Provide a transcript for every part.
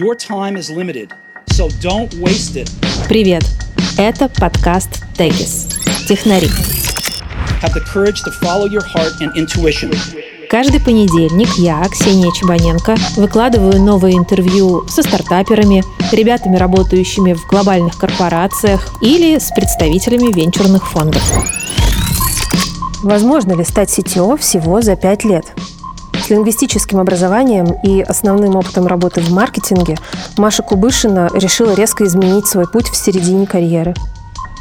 Your time is limited, so don't waste it. Привет! Это подкаст Тегис. Технари. Have the courage to follow your heart and intuition. Каждый понедельник я, Ксения Чебаненко, выкладываю новые интервью со стартаперами, ребятами, работающими в глобальных корпорациях или с представителями венчурных фондов. Возможно ли стать CTO всего за пять лет? С лингвистическим образованием и основным опытом работы в маркетинге Маша Кубышина решила резко изменить свой путь в середине карьеры.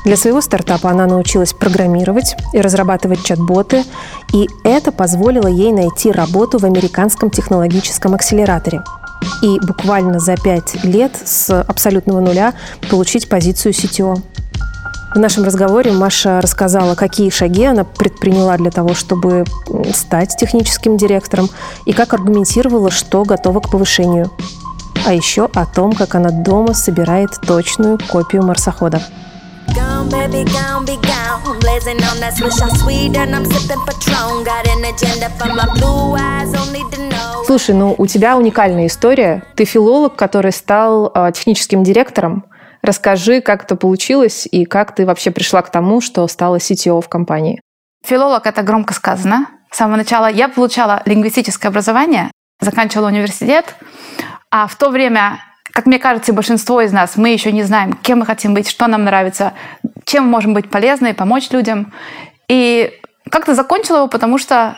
Для своего стартапа она научилась программировать и разрабатывать чат-боты, и это позволило ей найти работу в американском технологическом акселераторе. И буквально за пять лет с абсолютного нуля получить позицию CTO. В нашем разговоре Маша рассказала, какие шаги она предприняла для того, чтобы стать техническим директором, и как аргументировала, что готова к повышению. А еще о том, как она дома собирает точную копию марсохода. Gone, baby, gone, be gone. Blazing on that swish out sweet, and I'm sipping Patron. Got an agenda for my blue eyes, only to know. Слушай, ну у тебя уникальная история. Ты филолог, который стал э, техническим директором. Расскажи, как это получилось и как ты вообще пришла к тому, что стала CTO в компании. Филолог — это громко сказано. С самого начала я получала лингвистическое образование, заканчивала университет, а в то время, как мне кажется, большинство из нас, мы еще не знаем, кем мы хотим быть, что нам нравится, чем мы можем быть полезны, помочь людям. И как-то закончила его, потому что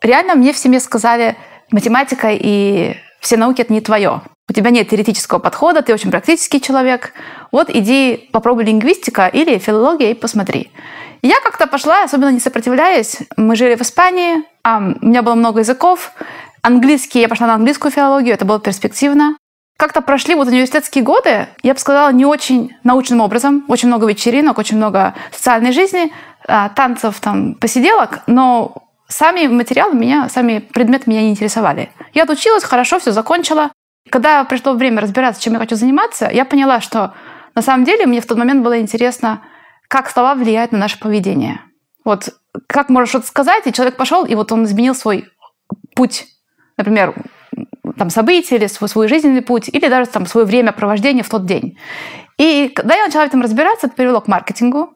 реально мне в семье сказали, математика и все науки — это не твое у тебя нет теоретического подхода, ты очень практический человек, вот иди попробуй лингвистика или филология и посмотри. я как-то пошла, особенно не сопротивляясь. Мы жили в Испании, а у меня было много языков. Английский, я пошла на английскую филологию, это было перспективно. Как-то прошли вот университетские годы, я бы сказала, не очень научным образом. Очень много вечеринок, очень много социальной жизни, а, танцев, там, посиделок, но сами материалы меня, сами предметы меня не интересовали. Я отучилась, хорошо, все закончила. Когда пришло время разбираться, чем я хочу заниматься, я поняла, что на самом деле мне в тот момент было интересно, как слова влияют на наше поведение. Вот как можно что-то сказать, и человек пошел, и вот он изменил свой путь, например, там, события или свой, свой жизненный путь, или даже там, свое время провождения в тот день. И когда я начала в этом разбираться, это привело к маркетингу.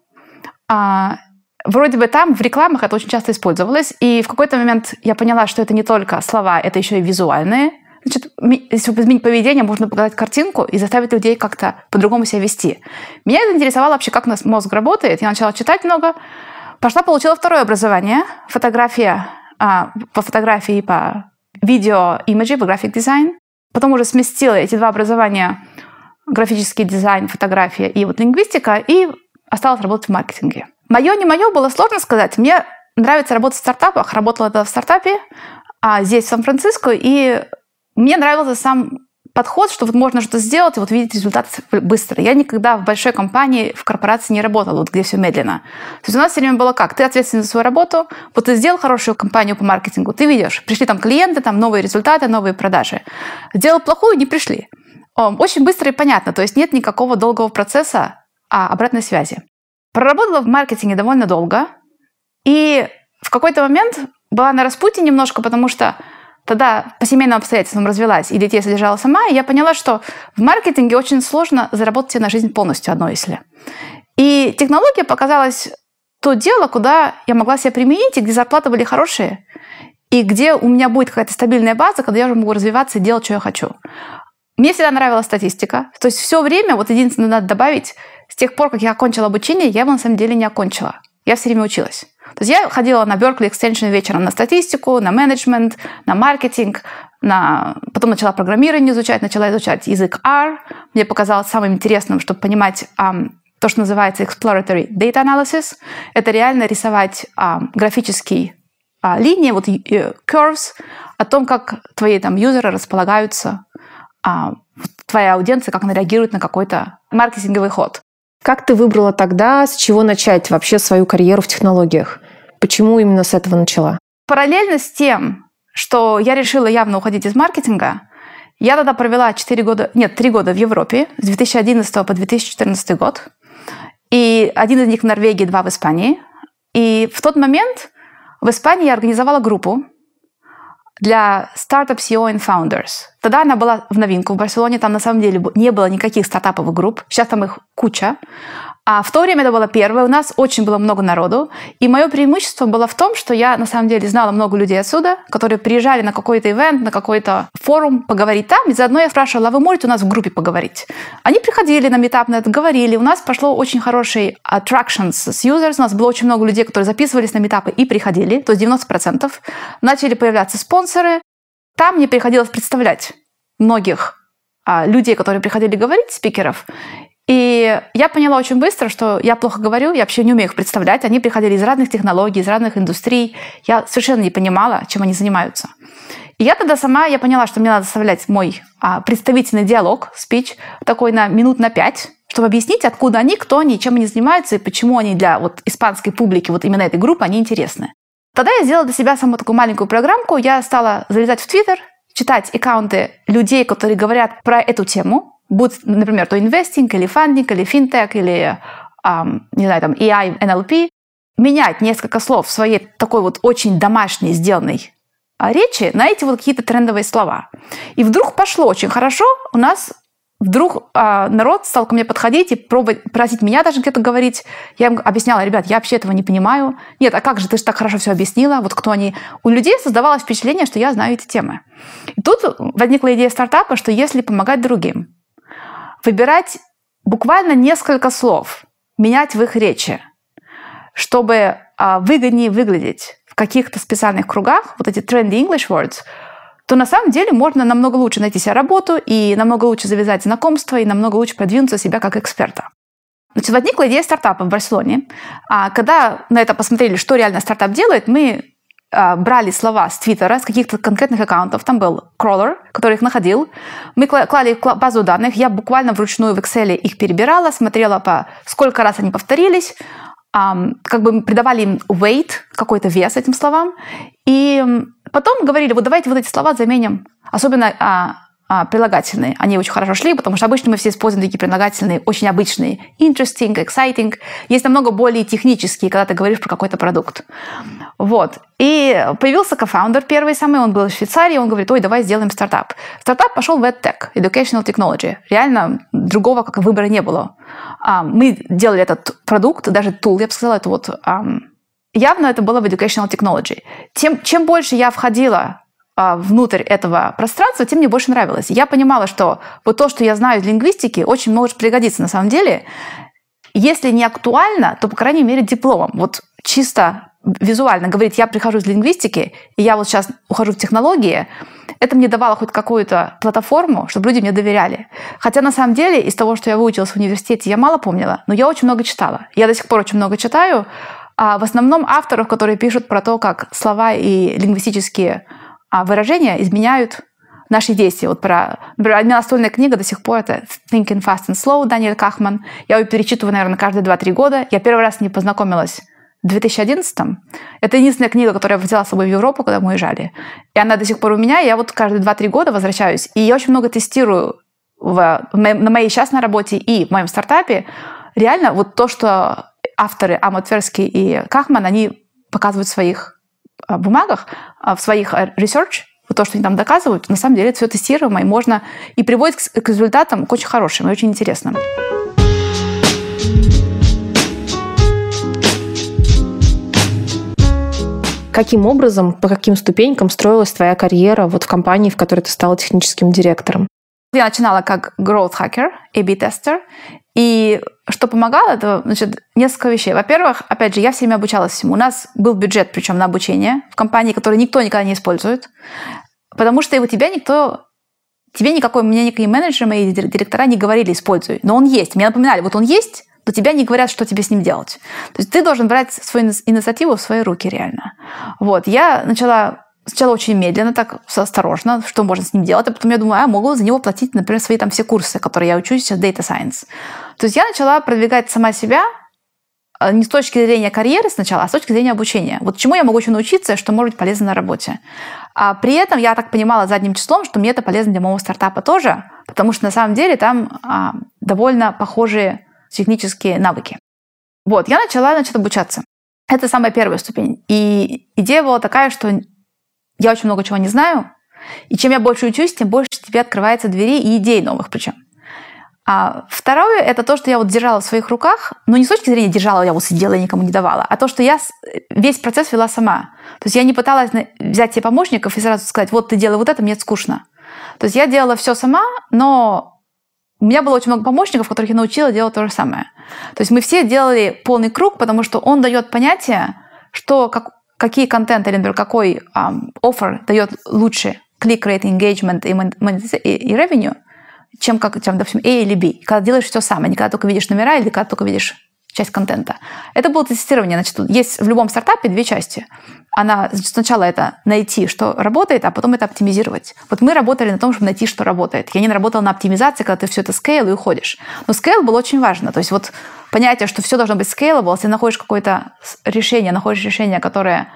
А, вроде бы там в рекламах это очень часто использовалось, и в какой-то момент я поняла, что это не только слова, это еще и визуальные Значит, если изменить поведение, можно показать картинку и заставить людей как-то по-другому себя вести. Меня это интересовало вообще, как у нас мозг работает. Я начала читать много. Пошла, получила второе образование. Фотография, а, по фотографии, по видео, имиджи, по график дизайн. Потом уже сместила эти два образования графический дизайн, фотография и вот лингвистика, и осталась работать в маркетинге. Мое, не мое, было сложно сказать. Мне нравится работать в стартапах. Работала тогда в стартапе, а здесь, в Сан-Франциско, и мне нравился сам подход, что вот можно что-то сделать и вот видеть результат быстро. Я никогда в большой компании, в корпорации не работала, вот где все медленно. То есть у нас все время было как? Ты ответственен за свою работу, вот ты сделал хорошую компанию по маркетингу, ты видишь, пришли там клиенты, там новые результаты, новые продажи. Сделал плохую, не пришли. Очень быстро и понятно, то есть нет никакого долгого процесса а обратной связи. Проработала в маркетинге довольно долго, и в какой-то момент была на распутье немножко, потому что тогда по семейным обстоятельствам развелась и детей содержала сама, и я поняла, что в маркетинге очень сложно заработать себе на жизнь полностью одной, если. И технология показалась то дело, куда я могла себя применить, и где зарплаты были хорошие, и где у меня будет какая-то стабильная база, когда я уже могу развиваться и делать, что я хочу. Мне всегда нравилась статистика. То есть все время, вот единственное, надо добавить, с тех пор, как я окончила обучение, я его на самом деле не окончила. Я все время училась. То есть я ходила на Berkeley Extension вечером на статистику, на менеджмент, на маркетинг, на... потом начала программирование изучать, начала изучать язык R. Мне показалось самым интересным, чтобы понимать то, что называется exploratory data analysis. Это реально рисовать um, графический uh, линии, вот uh, curves, о том, как твои там юзеры располагаются, uh, твоя аудиенция, как она реагирует на какой-то маркетинговый ход. Как ты выбрала тогда, с чего начать вообще свою карьеру в технологиях? Почему именно с этого начала? Параллельно с тем, что я решила явно уходить из маркетинга, я тогда провела 4 года, нет, 3 года в Европе, с 2011 по 2014 год. И один из них в Норвегии, два в Испании. И в тот момент в Испании я организовала группу для Startup CEO and Founders. Тогда она была в новинку в Барселоне, там на самом деле не было никаких стартаповых групп, сейчас там их куча. А в то время это было первое, у нас. Очень было много народу, и мое преимущество было в том, что я на самом деле знала много людей отсюда, которые приезжали на какой-то ивент, на какой-то форум поговорить там, и заодно я спрашивала, а вы можете у нас в группе поговорить? Они приходили на метап на это, говорили, у нас пошло очень хороший attractions с users, у нас было очень много людей, которые записывались на метапы и приходили, то есть 90%. Начали появляться спонсоры, там мне приходилось представлять многих а, людей, которые приходили говорить, спикеров, и я поняла очень быстро, что я плохо говорю, я вообще не умею их представлять. Они приходили из разных технологий, из разных индустрий. Я совершенно не понимала, чем они занимаются. И я тогда сама, я поняла, что мне надо составлять мой а, представительный диалог, спич, такой на минут на пять, чтобы объяснить, откуда они, кто они, чем они занимаются и почему они для вот, испанской публики, вот именно этой группы, они интересны. Тогда я сделала для себя саму такую маленькую программку. Я стала залезать в Твиттер, читать аккаунты людей, которые говорят про эту тему, будь, например, то инвестинг, или фандинг, или финтех, или, um, не знаю, там, AI, NLP, менять несколько слов в своей такой вот очень домашней, сделанной а, речи на эти вот какие-то трендовые слова. И вдруг пошло очень хорошо. У нас вдруг а, народ стал ко мне подходить и пробовать, просить меня даже где-то говорить. Я им объясняла, ребят, я вообще этого не понимаю. Нет, а как же, ты же так хорошо все объяснила. Вот кто они. У людей создавалось впечатление, что я знаю эти темы. И тут возникла идея стартапа, что если помогать другим, выбирать буквально несколько слов, менять в их речи, чтобы а, выгоднее выглядеть в каких-то специальных кругах, вот эти trendy English words, то на самом деле можно намного лучше найти себе работу и намного лучше завязать знакомство и намного лучше продвинуться себя как эксперта. Значит, возникла идея стартапа в Барселоне. А когда на это посмотрели, что реально стартап делает, мы брали слова с Твиттера, с каких-то конкретных аккаунтов. Там был кроllер, который их находил. Мы клали базу данных. Я буквально вручную в Excel их перебирала, смотрела, по сколько раз они повторились, как бы придавали им weight, какой-то вес этим словам. И потом говорили, вот давайте вот эти слова заменим. Особенно а, а, прилагательные. Они очень хорошо шли, потому что обычно мы все используем такие прилагательные, очень обычные. Interesting, exciting. Есть намного более технические, когда ты говоришь про какой-то продукт. Вот. И появился кофаундер первый самый, он был в Швейцарии, он говорит, ой, давай сделаем стартап. Стартап пошел в EdTech, Educational Technology. Реально другого как выбора не было. А, мы делали этот продукт, даже тул, я бы сказала, это вот явно это было в Educational Technology. Тем, чем больше я входила а, внутрь этого пространства, тем мне больше нравилось. Я понимала, что вот то, что я знаю из лингвистики, очень может пригодиться на самом деле. Если не актуально, то, по крайней мере, дипломом. Вот чисто визуально говорить, я прихожу из лингвистики, и я вот сейчас ухожу в технологии, это мне давало хоть какую-то платформу, чтобы люди мне доверяли. Хотя на самом деле из того, что я выучилась в университете, я мало помнила, но я очень много читала. Я до сих пор очень много читаю, а в основном авторов, которые пишут про то, как слова и лингвистические а выражения изменяют наши действия. Вот про, например, одна настольная книга до сих пор это Thinking Fast and Slow Даниэль Кахман. Я ее перечитываю, наверное, каждые 2-3 года. Я первый раз с ней познакомилась в 2011 -м. Это единственная книга, которую я взяла с собой в Европу, когда мы уезжали. И она до сих пор у меня. Я вот каждые 2-3 года возвращаюсь. И я очень много тестирую в, на моей частной работе и в моем стартапе. Реально вот то, что авторы Амат Тверский и Кахман, они показывают в своих а, бумагах, а, в своих а, research, то, что они там доказывают, на самом деле это все тестируемо, и можно и приводит к результатам к очень хорошим и очень интересным. Каким образом, по каким ступенькам строилась твоя карьера вот в компании, в которой ты стала техническим директором? Я начинала как growth hacker, A-B тестер, и что помогало, это значит, несколько вещей. Во-первых, опять же, я все время обучалась всему. У нас был бюджет, причем на обучение в компании, который никто никогда не использует, потому что у тебя никто тебе никакой, мне никакие менеджеры, мои директора не говорили «используй». Но он есть. Мне напоминали, вот он есть, но тебя не говорят, что тебе с ним делать. То есть ты должен брать свою инициативу в свои руки реально. Вот. Я начала сначала очень медленно, так осторожно, что можно с ним делать, а потом я думаю, а, могу за него платить, например, свои там все курсы, которые я учусь сейчас, Data Science. То есть я начала продвигать сама себя а, не с точки зрения карьеры сначала, а с точки зрения обучения. Вот чему я могу еще научиться, что может быть полезно на работе. А при этом я так понимала задним числом, что мне это полезно для моего стартапа тоже, потому что на самом деле там а, довольно похожие технические навыки. Вот, я начала, значит, обучаться. Это самая первая ступень. И идея была такая, что я очень много чего не знаю, и чем я больше учусь, тем больше тебе открываются двери и идей новых причем. А второе – это то, что я вот держала в своих руках, но не с точки зрения держала, я вот сидела и никому не давала, а то, что я весь процесс вела сама. То есть я не пыталась взять себе помощников и сразу сказать, вот ты делай вот это, мне это скучно. То есть я делала все сама, но у меня было очень много помощников, которых я научила делать то же самое. То есть мы все делали полный круг, потому что он дает понятие, что как, какие контенты, или, например, какой offer дает лучше click rate, engagement и, и, и revenue, чем, как, чем, допустим, A или B. Когда делаешь все сам, а не когда только видишь номера или когда только видишь часть контента. Это было тестирование. Значит, есть в любом стартапе две части. Она сначала это найти, что работает, а потом это оптимизировать. Вот мы работали на том, чтобы найти, что работает. Я не работала на оптимизации, когда ты все это скейл и уходишь. Но скейл было очень важно. То есть вот понятие, что все должно быть scalable, если находишь какое-то решение, находишь решение, которое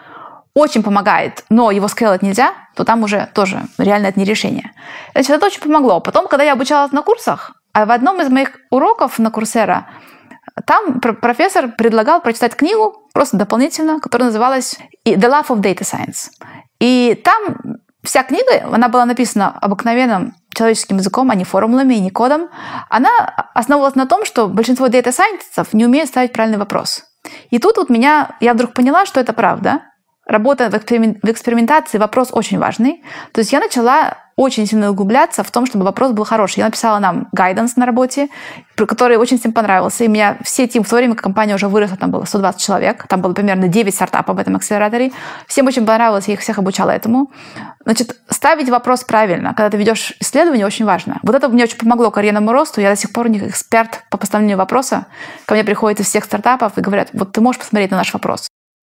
очень помогает, но его скейлать нельзя, то там уже тоже реально это не решение. Значит, это очень помогло. Потом, когда я обучалась на курсах, а в одном из моих уроков на Курсера там профессор предлагал прочитать книгу, просто дополнительно, которая называлась «The Love of Data Science». И там вся книга, она была написана обыкновенным человеческим языком, а не формулами и не кодом. Она основывалась на том, что большинство дата-сайентистов не умеют ставить правильный вопрос. И тут вот меня, я вдруг поняла, что это правда. Работа в, экспериментации вопрос очень важный. То есть я начала очень сильно углубляться в том, чтобы вопрос был хороший. Я написала нам гайденс на работе, который очень всем понравился. И у меня все тим, в то время как компания уже выросла, там было 120 человек, там было примерно 9 стартапов в этом акселераторе. Всем очень понравилось, я их всех обучала этому. Значит, ставить вопрос правильно, когда ты ведешь исследование, очень важно. Вот это мне очень помогло карьерному росту. Я до сих пор них эксперт по поставлению вопроса. Ко мне приходят из всех стартапов и говорят, вот ты можешь посмотреть на наш вопрос.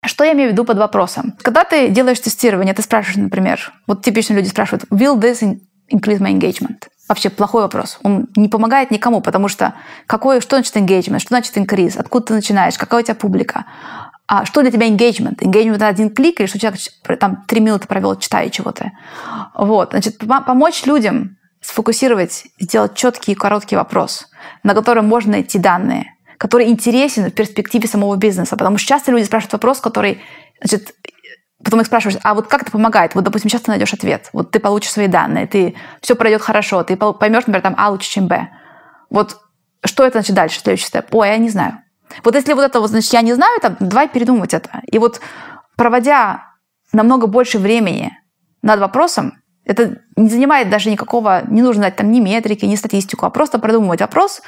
Что я имею в виду под вопросом? Когда ты делаешь тестирование, ты спрашиваешь, например, вот типично люди спрашивают, will this increase my engagement? Вообще плохой вопрос. Он не помогает никому, потому что какой, что значит engagement, что значит increase, откуда ты начинаешь, какая у тебя публика, а что для тебя engagement? Engagement – это один клик или что человек там три минуты провел, читая чего-то. Вот. Значит, помочь людям сфокусировать, сделать четкий и короткий вопрос, на который можно найти данные – который интересен в перспективе самого бизнеса. Потому что часто люди спрашивают вопрос, который, значит, потом их спрашиваешь, а вот как это помогает? Вот, допустим, сейчас ты найдешь ответ, вот ты получишь свои данные, ты все пройдет хорошо, ты поймешь, например, там А лучше, чем Б. Вот что это значит дальше, следующий степ? Ой, я не знаю. Вот если вот это вот, значит, я не знаю, там, давай передумать это. И вот проводя намного больше времени над вопросом, это не занимает даже никакого, не нужно знать там ни метрики, ни статистику, а просто продумывать вопрос,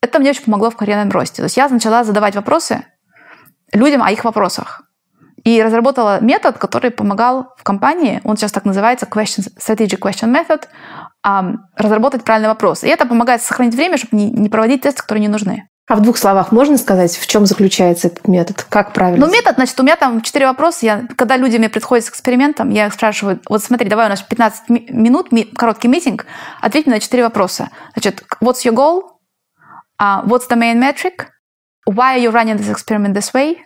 это мне очень помогло в карьерном росте. То есть я начала задавать вопросы людям о их вопросах. И разработала метод, который помогал в компании, он сейчас так называется question, Strategic Question Method, разработать правильный вопрос. И это помогает сохранить время, чтобы не проводить тесты, которые не нужны. А в двух словах можно сказать, в чем заключается этот метод? Как правильно? Ну, метод, значит, у меня там четыре вопроса. Я, когда люди мне приходят с экспериментом, я их спрашиваю, вот смотри, давай у нас 15 минут, короткий митинг, ответь мне на четыре вопроса. Значит, what's your goal? Uh, what's the main metric? Why are you running this experiment this way?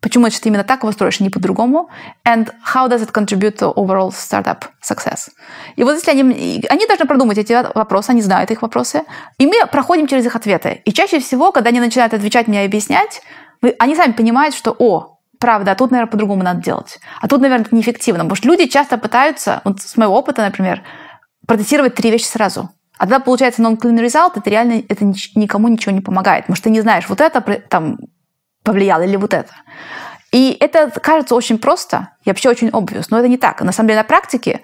Почему значит, именно так его строишь, а не по-другому? And how does it contribute to overall startup success? И вот если они, они должны продумать эти вопросы, они знают их вопросы, и мы проходим через их ответы. И чаще всего, когда они начинают отвечать мне и объяснять, они сами понимают, что, о, правда, а тут, наверное, по-другому надо делать. А тут, наверное, неэффективно. Потому что люди часто пытаются, вот с моего опыта, например, протестировать три вещи сразу. А тогда получается non-clean result, это реально это никому ничего не помогает, потому что ты не знаешь, вот это там повлияло или вот это. И это кажется очень просто и вообще очень obvious, но это не так. На самом деле на практике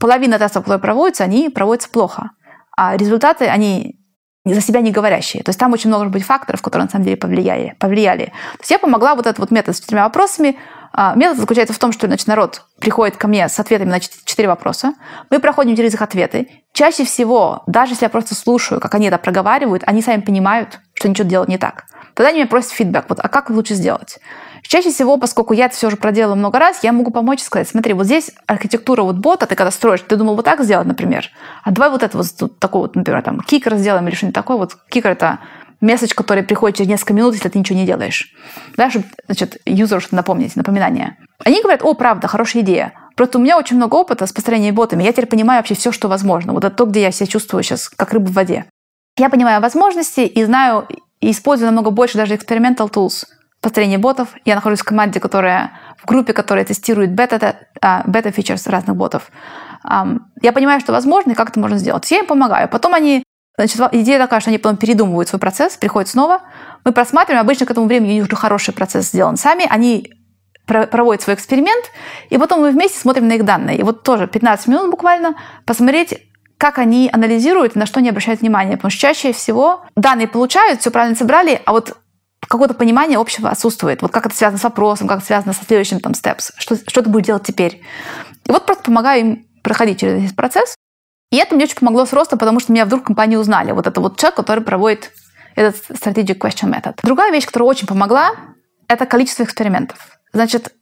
половина тестов, которые проводятся, они проводятся плохо. А результаты, они за себя не говорящие. То есть там очень много может быть факторов, которые на самом деле повлияли. повлияли. То есть я помогла вот этот вот метод с четырьмя вопросами. А, метод заключается в том, что значит, народ приходит ко мне с ответами на четыре вопроса. Мы проходим через их ответы. Чаще всего, даже если я просто слушаю, как они это проговаривают, они сами понимают, что ничего делать не так. Тогда они меня просят фидбэк. Вот, а как лучше сделать? Чаще всего, поскольку я это все уже проделала много раз, я могу помочь и сказать, смотри, вот здесь архитектура вот бота, ты когда строишь, ты думал вот так сделать, например, а давай вот это вот тут такой вот, например, там, кикер сделаем или что-нибудь такое. Вот кикер — это месседж, который приходит через несколько минут, если ты ничего не делаешь. Да, чтобы, значит, юзеру что напомнить, напоминание. Они говорят, о, правда, хорошая идея. Просто у меня очень много опыта с построением ботами. Я теперь понимаю вообще все, что возможно. Вот это то, где я себя чувствую сейчас, как рыба в воде. Я понимаю возможности и знаю, и использую намного больше даже experimental tools построения ботов. Я нахожусь в команде, которая в группе, которая тестирует бета, а, бета-фичерс разных ботов. Я понимаю, что возможно, и как это можно сделать. Я им помогаю. Потом они Значит, идея такая, что они потом передумывают свой процесс, приходят снова. Мы просматриваем, обычно к этому времени у них уже хороший процесс сделан сами. Они проводят свой эксперимент, и потом мы вместе смотрим на их данные. И вот тоже 15 минут буквально посмотреть, как они анализируют, на что они обращают внимание. Потому что чаще всего данные получают, все правильно собрали, а вот какое-то понимание общего отсутствует. Вот как это связано с вопросом, как это связано со следующим там steps, что, что ты будешь делать теперь. И вот просто помогаю им проходить через этот процесс. И это мне очень помогло с ростом, потому что меня вдруг в компании узнали. Вот это вот человек, который проводит этот strategic question method. Другая вещь, которая очень помогла, это количество экспериментов. Значит,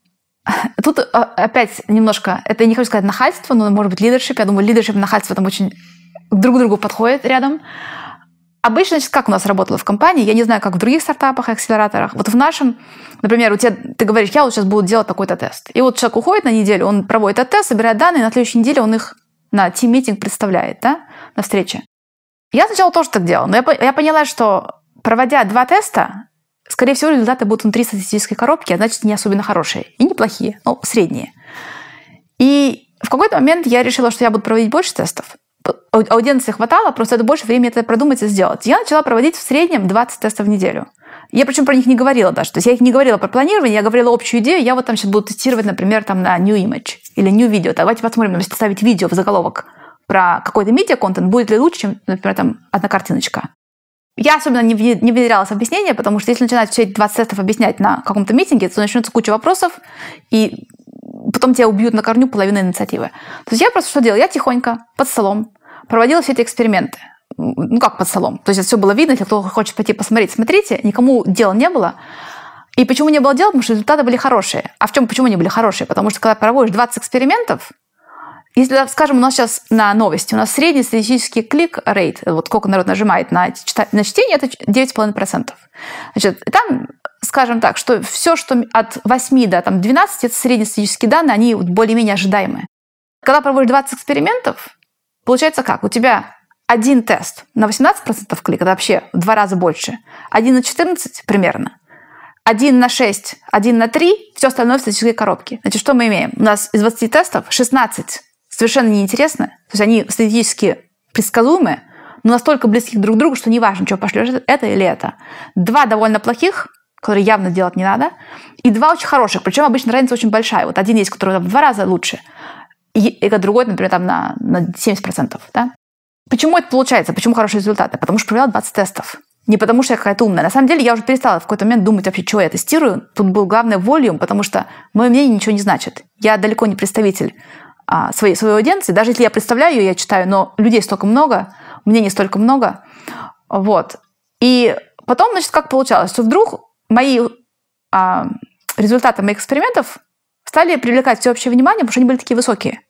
тут а, опять немножко, это не хочу сказать нахальство, но может быть лидершип. Я думаю, лидершип и нахальство там очень друг к другу подходят рядом. Обычно, значит, как у нас работало в компании, я не знаю, как в других стартапах акселераторах. Вот в нашем, например, у тебя, ты говоришь, я вот сейчас буду делать такой-то тест. И вот человек уходит на неделю, он проводит этот тест, собирает данные, на следующей неделе он их на тим-митинг представляет, да, на встрече. Я сначала тоже так делала, но я, я поняла, что проводя два теста, скорее всего, результаты будут внутри статистической коробки, а значит, не особенно хорошие и неплохие, ну, средние. И в какой-то момент я решила, что я буду проводить больше тестов. Аудиенции хватало, просто это больше времени это продумать и сделать. Я начала проводить в среднем 20 тестов в неделю. Я причем про них не говорила даже. То есть я их не говорила про планирование, я говорила общую идею. Я вот там сейчас буду тестировать, например, там на New Image или New Video. Давайте посмотрим, если ставить видео в заголовок про какой-то медиа-контент, будет ли лучше, чем, например, там одна картиночка. Я особенно не внедрялась в объяснение, потому что если начинать все эти 20 тестов объяснять на каком-то митинге, то начнется куча вопросов, и потом тебя убьют на корню половину инициативы. То есть я просто что делала? Я тихонько, под столом, проводила все эти эксперименты ну как под столом. То есть это все было видно, если кто хочет пойти посмотреть, смотрите, никому дела не было. И почему не было дела? Потому что результаты были хорошие. А в чем, почему они были хорошие? Потому что когда проводишь 20 экспериментов, если, скажем, у нас сейчас на новости, у нас средний статистический клик рейт, вот сколько народ нажимает на, на чтение, это 9,5%. Значит, там, скажем так, что все, что от 8 до там, 12, это среднестатистические данные, они более-менее ожидаемые. Когда проводишь 20 экспериментов, получается как? У тебя один тест на 18% клик, это вообще в два раза больше. Один на 14 примерно. Один на 6, один на 3, все остальное в статистической коробке. Значит, что мы имеем? У нас из 20 тестов 16 совершенно неинтересны, то есть они статистически предсказуемы, но настолько близки друг к другу, что неважно, что пошлешь, это или это. Два довольно плохих, которые явно делать не надо, и два очень хороших, причем обычно разница очень большая. Вот один есть, который в два раза лучше, и другой, например, там на, на 70%. Да? Почему это получается? Почему хорошие результаты? Потому что провела 20 тестов. Не потому что я какая-то умная. На самом деле я уже перестала в какой-то момент думать вообще, что я тестирую. Тут был главный волюм, потому что мое мнение ничего не значит. Я далеко не представитель а, своей, своей аудиенции. Даже если я представляю ее, я читаю, но людей столько много, мнений столько много. Вот. И потом, значит, как получалось, что вдруг мои а, результаты моих экспериментов стали привлекать всеобщее внимание, потому что они были такие высокие.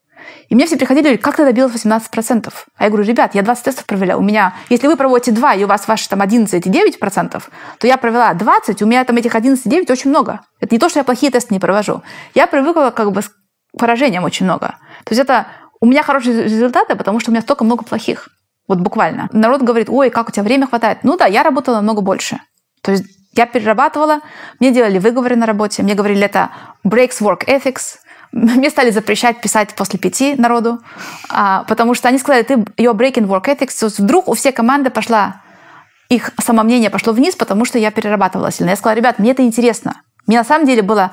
И мне все приходили, говорили, как ты добилась 18%? А я говорю, ребят, я 20 тестов провела. У меня, если вы проводите 2, и у вас ваши там 11 и 9%, то я провела 20, у меня там этих 11 и 9 очень много. Это не то, что я плохие тесты не провожу. Я привыкла как бы с поражением очень много. То есть это у меня хорошие результаты, потому что у меня столько много плохих. Вот буквально. Народ говорит, ой, как у тебя время хватает. Ну да, я работала намного больше. То есть я перерабатывала, мне делали выговоры на работе, мне говорили, это breaks work ethics, мне стали запрещать писать после пяти народу, а, потому что они сказали, ты your breaking work ethics. То есть вдруг у всей команды пошла, их самомнение пошло вниз, потому что я перерабатывала сильно. Я сказала, ребят, мне это интересно. Мне на самом деле было...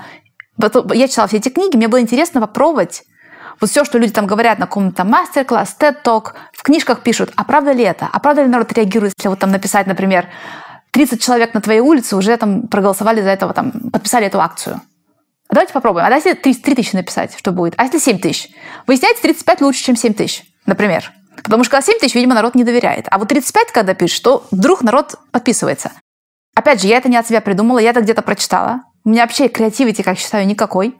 Я читала все эти книги, мне было интересно попробовать вот все, что люди там говорят на каком-то мастер-класс, TED-ток, в книжках пишут, а правда ли это? А правда ли народ реагирует, если вот там написать, например, 30 человек на твоей улице уже там проголосовали за этого, там, подписали эту акцию? Давайте попробуем. А если 3, 3 тысячи написать, что будет? А если 7 тысяч? Выясняется, 35 лучше, чем 7 тысяч, например. Потому что когда 7 тысяч, видимо, народ не доверяет. А вот 35, когда пишешь, то вдруг народ подписывается. Опять же, я это не от себя придумала, я это где-то прочитала. У меня вообще креативити, как считаю, никакой.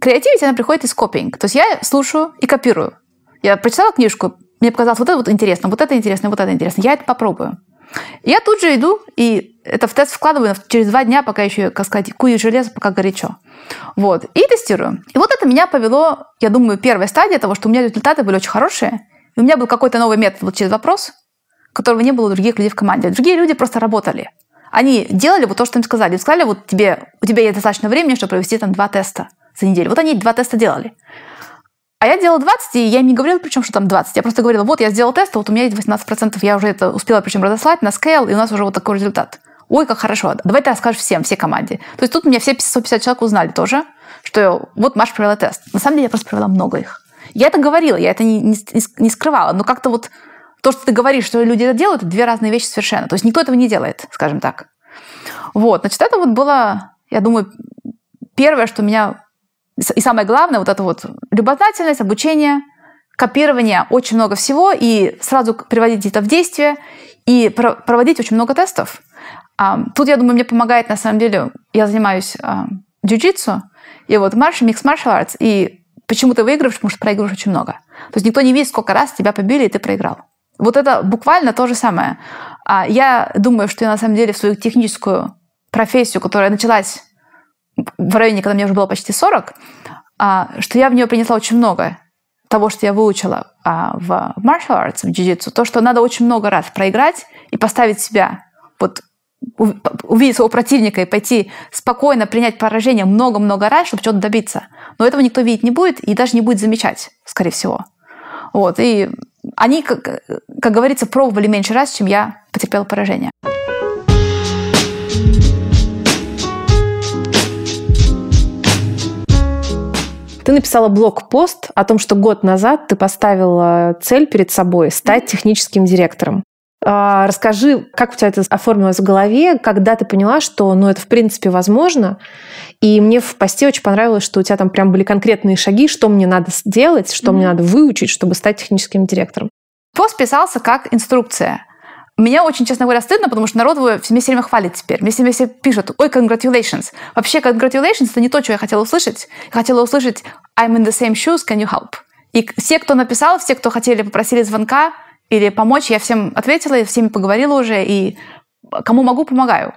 Креативити, она приходит из копинг. То есть я слушаю и копирую. Я прочитала книжку, мне показалось, вот это вот интересно, вот это интересно, вот это интересно. Я это попробую. Я тут же иду и это в тест вкладываю через два дня, пока еще, как сказать, кую железо, пока горячо. Вот. И тестирую. И вот это меня повело, я думаю, первая стадия того, что у меня результаты были очень хорошие. И у меня был какой-то новый метод вот через вопрос, которого не было у других людей в команде. Другие люди просто работали. Они делали вот то, что им сказали. Им сказали, вот тебе, у тебя есть достаточно времени, чтобы провести там два теста за неделю. Вот они два теста делали. А я делала 20, и я им не говорила, причем, что там 20. Я просто говорила, вот, я сделала тест, вот у меня есть 18%, я уже это успела причем разослать на scale, и у нас уже вот такой результат. Ой, как хорошо. Давай ты расскажешь всем, всей команде. То есть тут меня все 150 человек узнали тоже, что вот Маша провела тест. На самом деле я просто провела много их. Я это говорила, я это не, не, не скрывала, но как-то вот то, что ты говоришь, что люди это делают, это две разные вещи совершенно. То есть никто этого не делает, скажем так. Вот, значит, это вот было, я думаю, первое, что меня... И самое главное, вот это вот любознательность, обучение, копирование очень много всего, и сразу приводить это в действие, и проводить очень много тестов. Тут, я думаю, мне помогает, на самом деле, я занимаюсь джиу-джитсу, и вот марш, микс martial arts, и почему ты выигрываешь, потому что проигрываешь очень много. То есть никто не видит, сколько раз тебя побили, и ты проиграл. Вот это буквально то же самое. Я думаю, что я на самом деле свою техническую профессию, которая началась в районе, когда мне уже было почти 40, а, что я в нее принесла очень много того, что я выучила а, в martial arts, в jiu-jitsu, то, что надо очень много раз проиграть и поставить себя, вот увидеть своего противника и пойти спокойно принять поражение много-много раз, чтобы чего-то добиться. Но этого никто видеть не будет и даже не будет замечать, скорее всего. Вот. И они, как, как говорится, пробовали меньше раз, чем я потерпела поражение. Ты написала блог-пост о том, что год назад ты поставила цель перед собой стать техническим директором. А, расскажи, как у тебя это оформилось в голове, когда ты поняла, что ну, это в принципе возможно. И мне в посте очень понравилось, что у тебя там прям были конкретные шаги, что мне надо сделать, что mm-hmm. мне надо выучить, чтобы стать техническим директором. Пост писался как инструкция. Меня очень, честно говоря, стыдно, потому что народ его мне все время хвалит теперь. Мне все время все пишут, ой, congratulations. Вообще, congratulations — это не то, что я хотела услышать. Я хотела услышать I'm in the same shoes, can you help? И все, кто написал, все, кто хотели, попросили звонка или помочь, я всем ответила, я всеми поговорила уже, и кому могу, помогаю.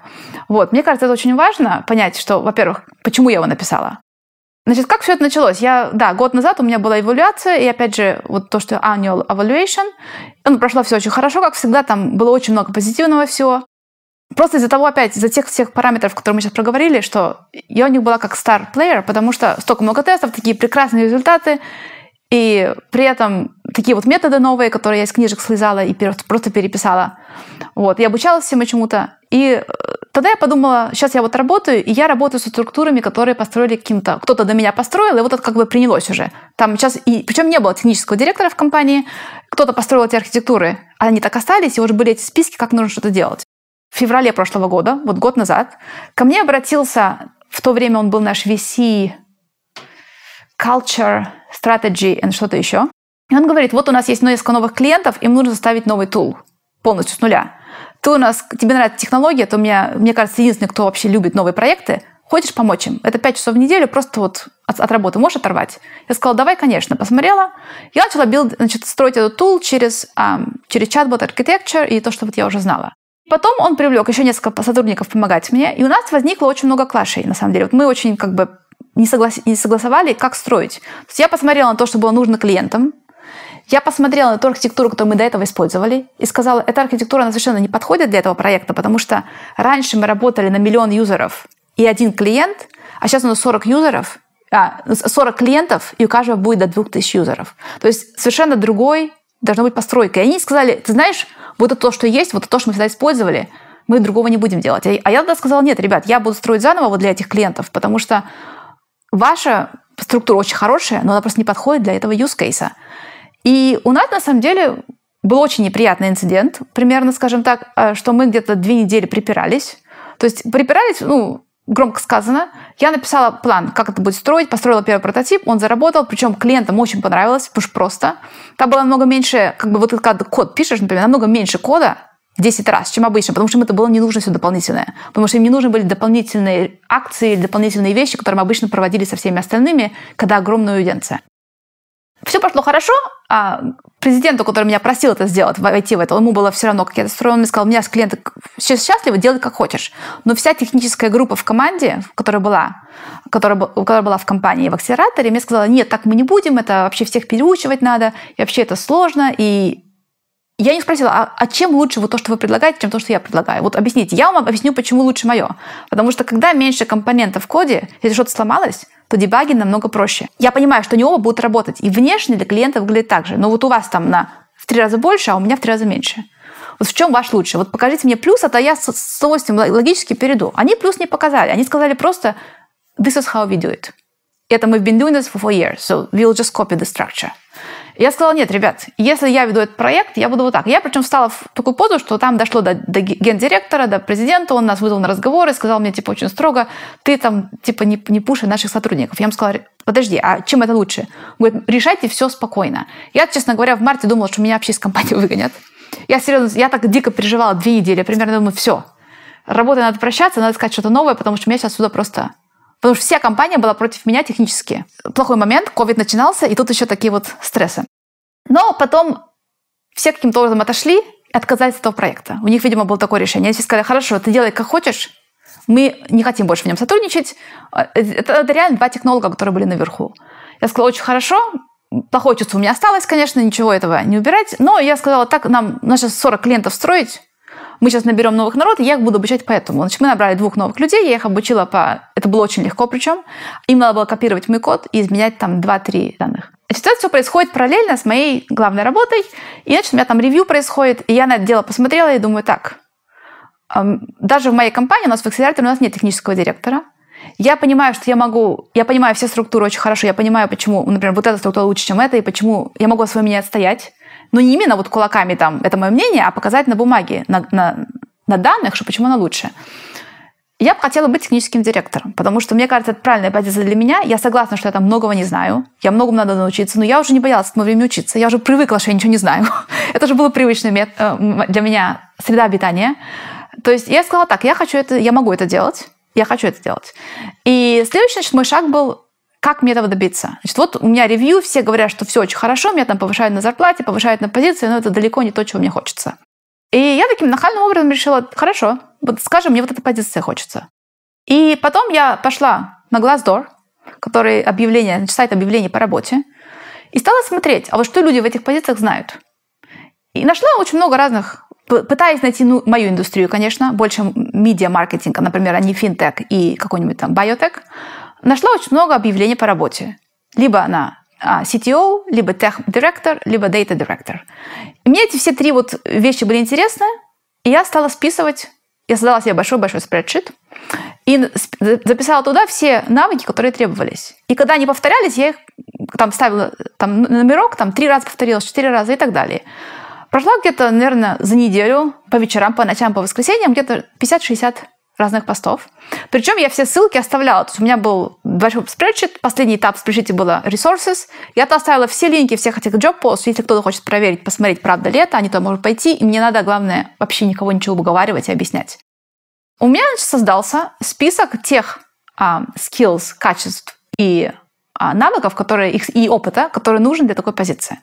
Вот. Мне кажется, это очень важно понять, что, во-первых, почему я его написала. Значит, как все это началось? Я, да, год назад у меня была эволюция, и опять же, вот то, что annual evaluation, ну, прошло все очень хорошо, как всегда, там было очень много позитивного всего. Просто из-за того, опять, из-за тех всех параметров, которые мы сейчас проговорили, что я у них была как star player, потому что столько много тестов, такие прекрасные результаты, и при этом такие вот методы новые, которые я из книжек слезала и просто переписала. Вот. Я обучалась всему чему-то. И э, тогда я подумала, сейчас я вот работаю, и я работаю со структурами, которые построили каким-то... Кто-то до меня построил, и вот это как бы принялось уже. Там сейчас... И, причем не было технического директора в компании. Кто-то построил эти архитектуры. Они так остались, и уже были эти списки, как нужно что-то делать. В феврале прошлого года, вот год назад, ко мне обратился... В то время он был наш VC Culture strategy and что-то еще. И он говорит, вот у нас есть несколько новых клиентов, им нужно составить новый тул полностью с нуля. Ты у нас, тебе нравится технология, то меня, мне кажется, единственный, кто вообще любит новые проекты, хочешь помочь им? Это 5 часов в неделю, просто вот от, от работы можешь оторвать? Я сказала, давай, конечно. Посмотрела. Я начала build, значит, строить этот тул через, um, через чат-бот architecture и то, что вот я уже знала. Потом он привлек еще несколько сотрудников помогать мне, и у нас возникло очень много клашей, на самом деле. Вот мы очень как бы не, соглас... не согласовали, как строить. То есть я посмотрела на то, что было нужно клиентам, я посмотрела на ту архитектуру, которую мы до этого использовали, и сказала, эта архитектура она совершенно не подходит для этого проекта, потому что раньше мы работали на миллион юзеров и один клиент, а сейчас у нас 40 юзеров, а, 40 клиентов, и у каждого будет до 2000 юзеров. То есть совершенно другой должна быть постройка. И они сказали, ты знаешь, вот это то, что есть, вот это то, что мы всегда использовали, мы другого не будем делать. А я тогда сказала, нет, ребят, я буду строить заново вот для этих клиентов, потому что ваша структура очень хорошая, но она просто не подходит для этого use case. И у нас, на самом деле, был очень неприятный инцидент, примерно, скажем так, э, что мы где-то две недели припирались. То есть припирались, ну, громко сказано. Я написала план, как это будет строить, построила первый прототип, он заработал, причем клиентам очень понравилось, уж просто. Там было намного меньше, как бы вот когда код пишешь, например, намного меньше кода, 10 раз, чем обычно, потому что им это было не нужно все дополнительное. Потому что им не нужны были дополнительные акции, дополнительные вещи, которые мы обычно проводили со всеми остальными, когда огромная аудиенция. Все пошло хорошо, а президенту, который меня просил это сделать, войти в это, ему было все равно, как я это строил, он мне сказал, у меня клиенты счастливы, делай как хочешь. Но вся техническая группа в команде, которая была, которая, которая была в компании в акселераторе, мне сказала, нет, так мы не будем, это вообще всех переучивать надо, и вообще это сложно, и я не спросила, а, а чем лучше вот то, что вы предлагаете, чем то, что я предлагаю? Вот объясните. Я вам объясню, почему лучше мое. Потому что когда меньше компонентов в коде, если что-то сломалось, то дебаги намного проще. Я понимаю, что не оба будут работать. И внешне для клиента выглядит так же. Но вот у вас там на в три раза больше, а у меня в три раза меньше. Вот в чем ваш лучше? Вот покажите мне плюс, а то я с, удовольствием логически перейду. Они плюс не показали. Они сказали просто this is how we do it. Это мы been doing this for four years, so we'll just copy the structure. Я сказала, нет, ребят, если я веду этот проект, я буду вот так. Я причем встала в такую позу, что там дошло до, до гендиректора, до президента, он нас вызвал на разговор и сказал мне, типа, очень строго, ты там, типа, не, не пуши наших сотрудников. Я ему сказала, подожди, а чем это лучше? Он говорит, решайте все спокойно. Я, честно говоря, в марте думала, что меня вообще из компании выгонят. Я серьезно, я так дико переживала две недели, примерно думаю, все, работа надо прощаться, надо искать что-то новое, потому что меня сейчас сюда просто Потому что вся компания была против меня технически. Плохой момент, ковид начинался, и тут еще такие вот стрессы. Но потом все каким-то образом отошли отказались от этого проекта. У них, видимо, было такое решение. Они все сказали, хорошо, ты делай как хочешь, мы не хотим больше в нем сотрудничать. Это, это реально два технолога, которые были наверху. Я сказала, очень хорошо, плохое чувство у меня осталось, конечно, ничего этого не убирать. Но я сказала, так, нам наши 40 клиентов строить, мы сейчас наберем новых народ, и я их буду обучать поэтому. Значит, мы набрали двух новых людей, я их обучила по... Это было очень легко причем. Им надо было копировать мой код и изменять там 2-3 данных. Значит, это все происходит параллельно с моей главной работой. И, значит, у меня там ревью происходит, и я на это дело посмотрела и думаю, так, даже в моей компании, у нас в акселераторе у нас нет технического директора. Я понимаю, что я могу, я понимаю все структуры очень хорошо, я понимаю, почему, например, вот эта структура лучше, чем эта, и почему я могу свое мнение отстоять. Но не именно вот кулаками там, это мое мнение, а показать на бумаге, на, на, на данных, что почему она лучше. Я бы хотела быть техническим директором, потому что, мне кажется, это правильная позиция для меня. Я согласна, что я там многого не знаю, я многому надо научиться, но я уже не боялась к тому времени учиться. Я уже привыкла, что я ничего не знаю. это же было привычным э, для меня среда обитания. То есть я сказала так, я хочу это, я могу это делать, я хочу это делать. И следующий, значит, мой шаг был как мне этого добиться? Значит, вот у меня ревью, все говорят, что все очень хорошо, меня там повышают на зарплате, повышают на позиции, но это далеко не то, чего мне хочется. И я таким нахальным образом решила, хорошо, вот скажем, мне вот эта позиция хочется. И потом я пошла на Glassdoor, который объявление, значит, сайт объявлений по работе, и стала смотреть, а вот что люди в этих позициях знают. И нашла очень много разных, пытаясь найти ну, мою индустрию, конечно, больше медиа-маркетинга, например, а не финтех и какой-нибудь там биотек нашла очень много объявлений по работе. Либо на а, CTO, либо Tech Director, либо Data Director. И мне эти все три вот вещи были интересны, и я стала списывать. Я создала себе большой-большой спредшит и записала туда все навыки, которые требовались. И когда они повторялись, я их там ставила там, номерок, там три раза повторилось, четыре раза и так далее. Прошла где-то, наверное, за неделю, по вечерам, по ночам, по воскресеньям, где-то 50-60 разных постов. Причем я все ссылки оставляла. То есть у меня был большой спредшит, последний этап в было resources. Я то оставила все линки всех этих job posts. Если кто-то хочет проверить, посмотреть, правда ли это, они туда могут пойти. И мне надо, главное, вообще никого ничего уговаривать и объяснять. У меня значит, создался список тех а, skills, качеств и а, навыков, которые, и опыта, которые нужны для такой позиции.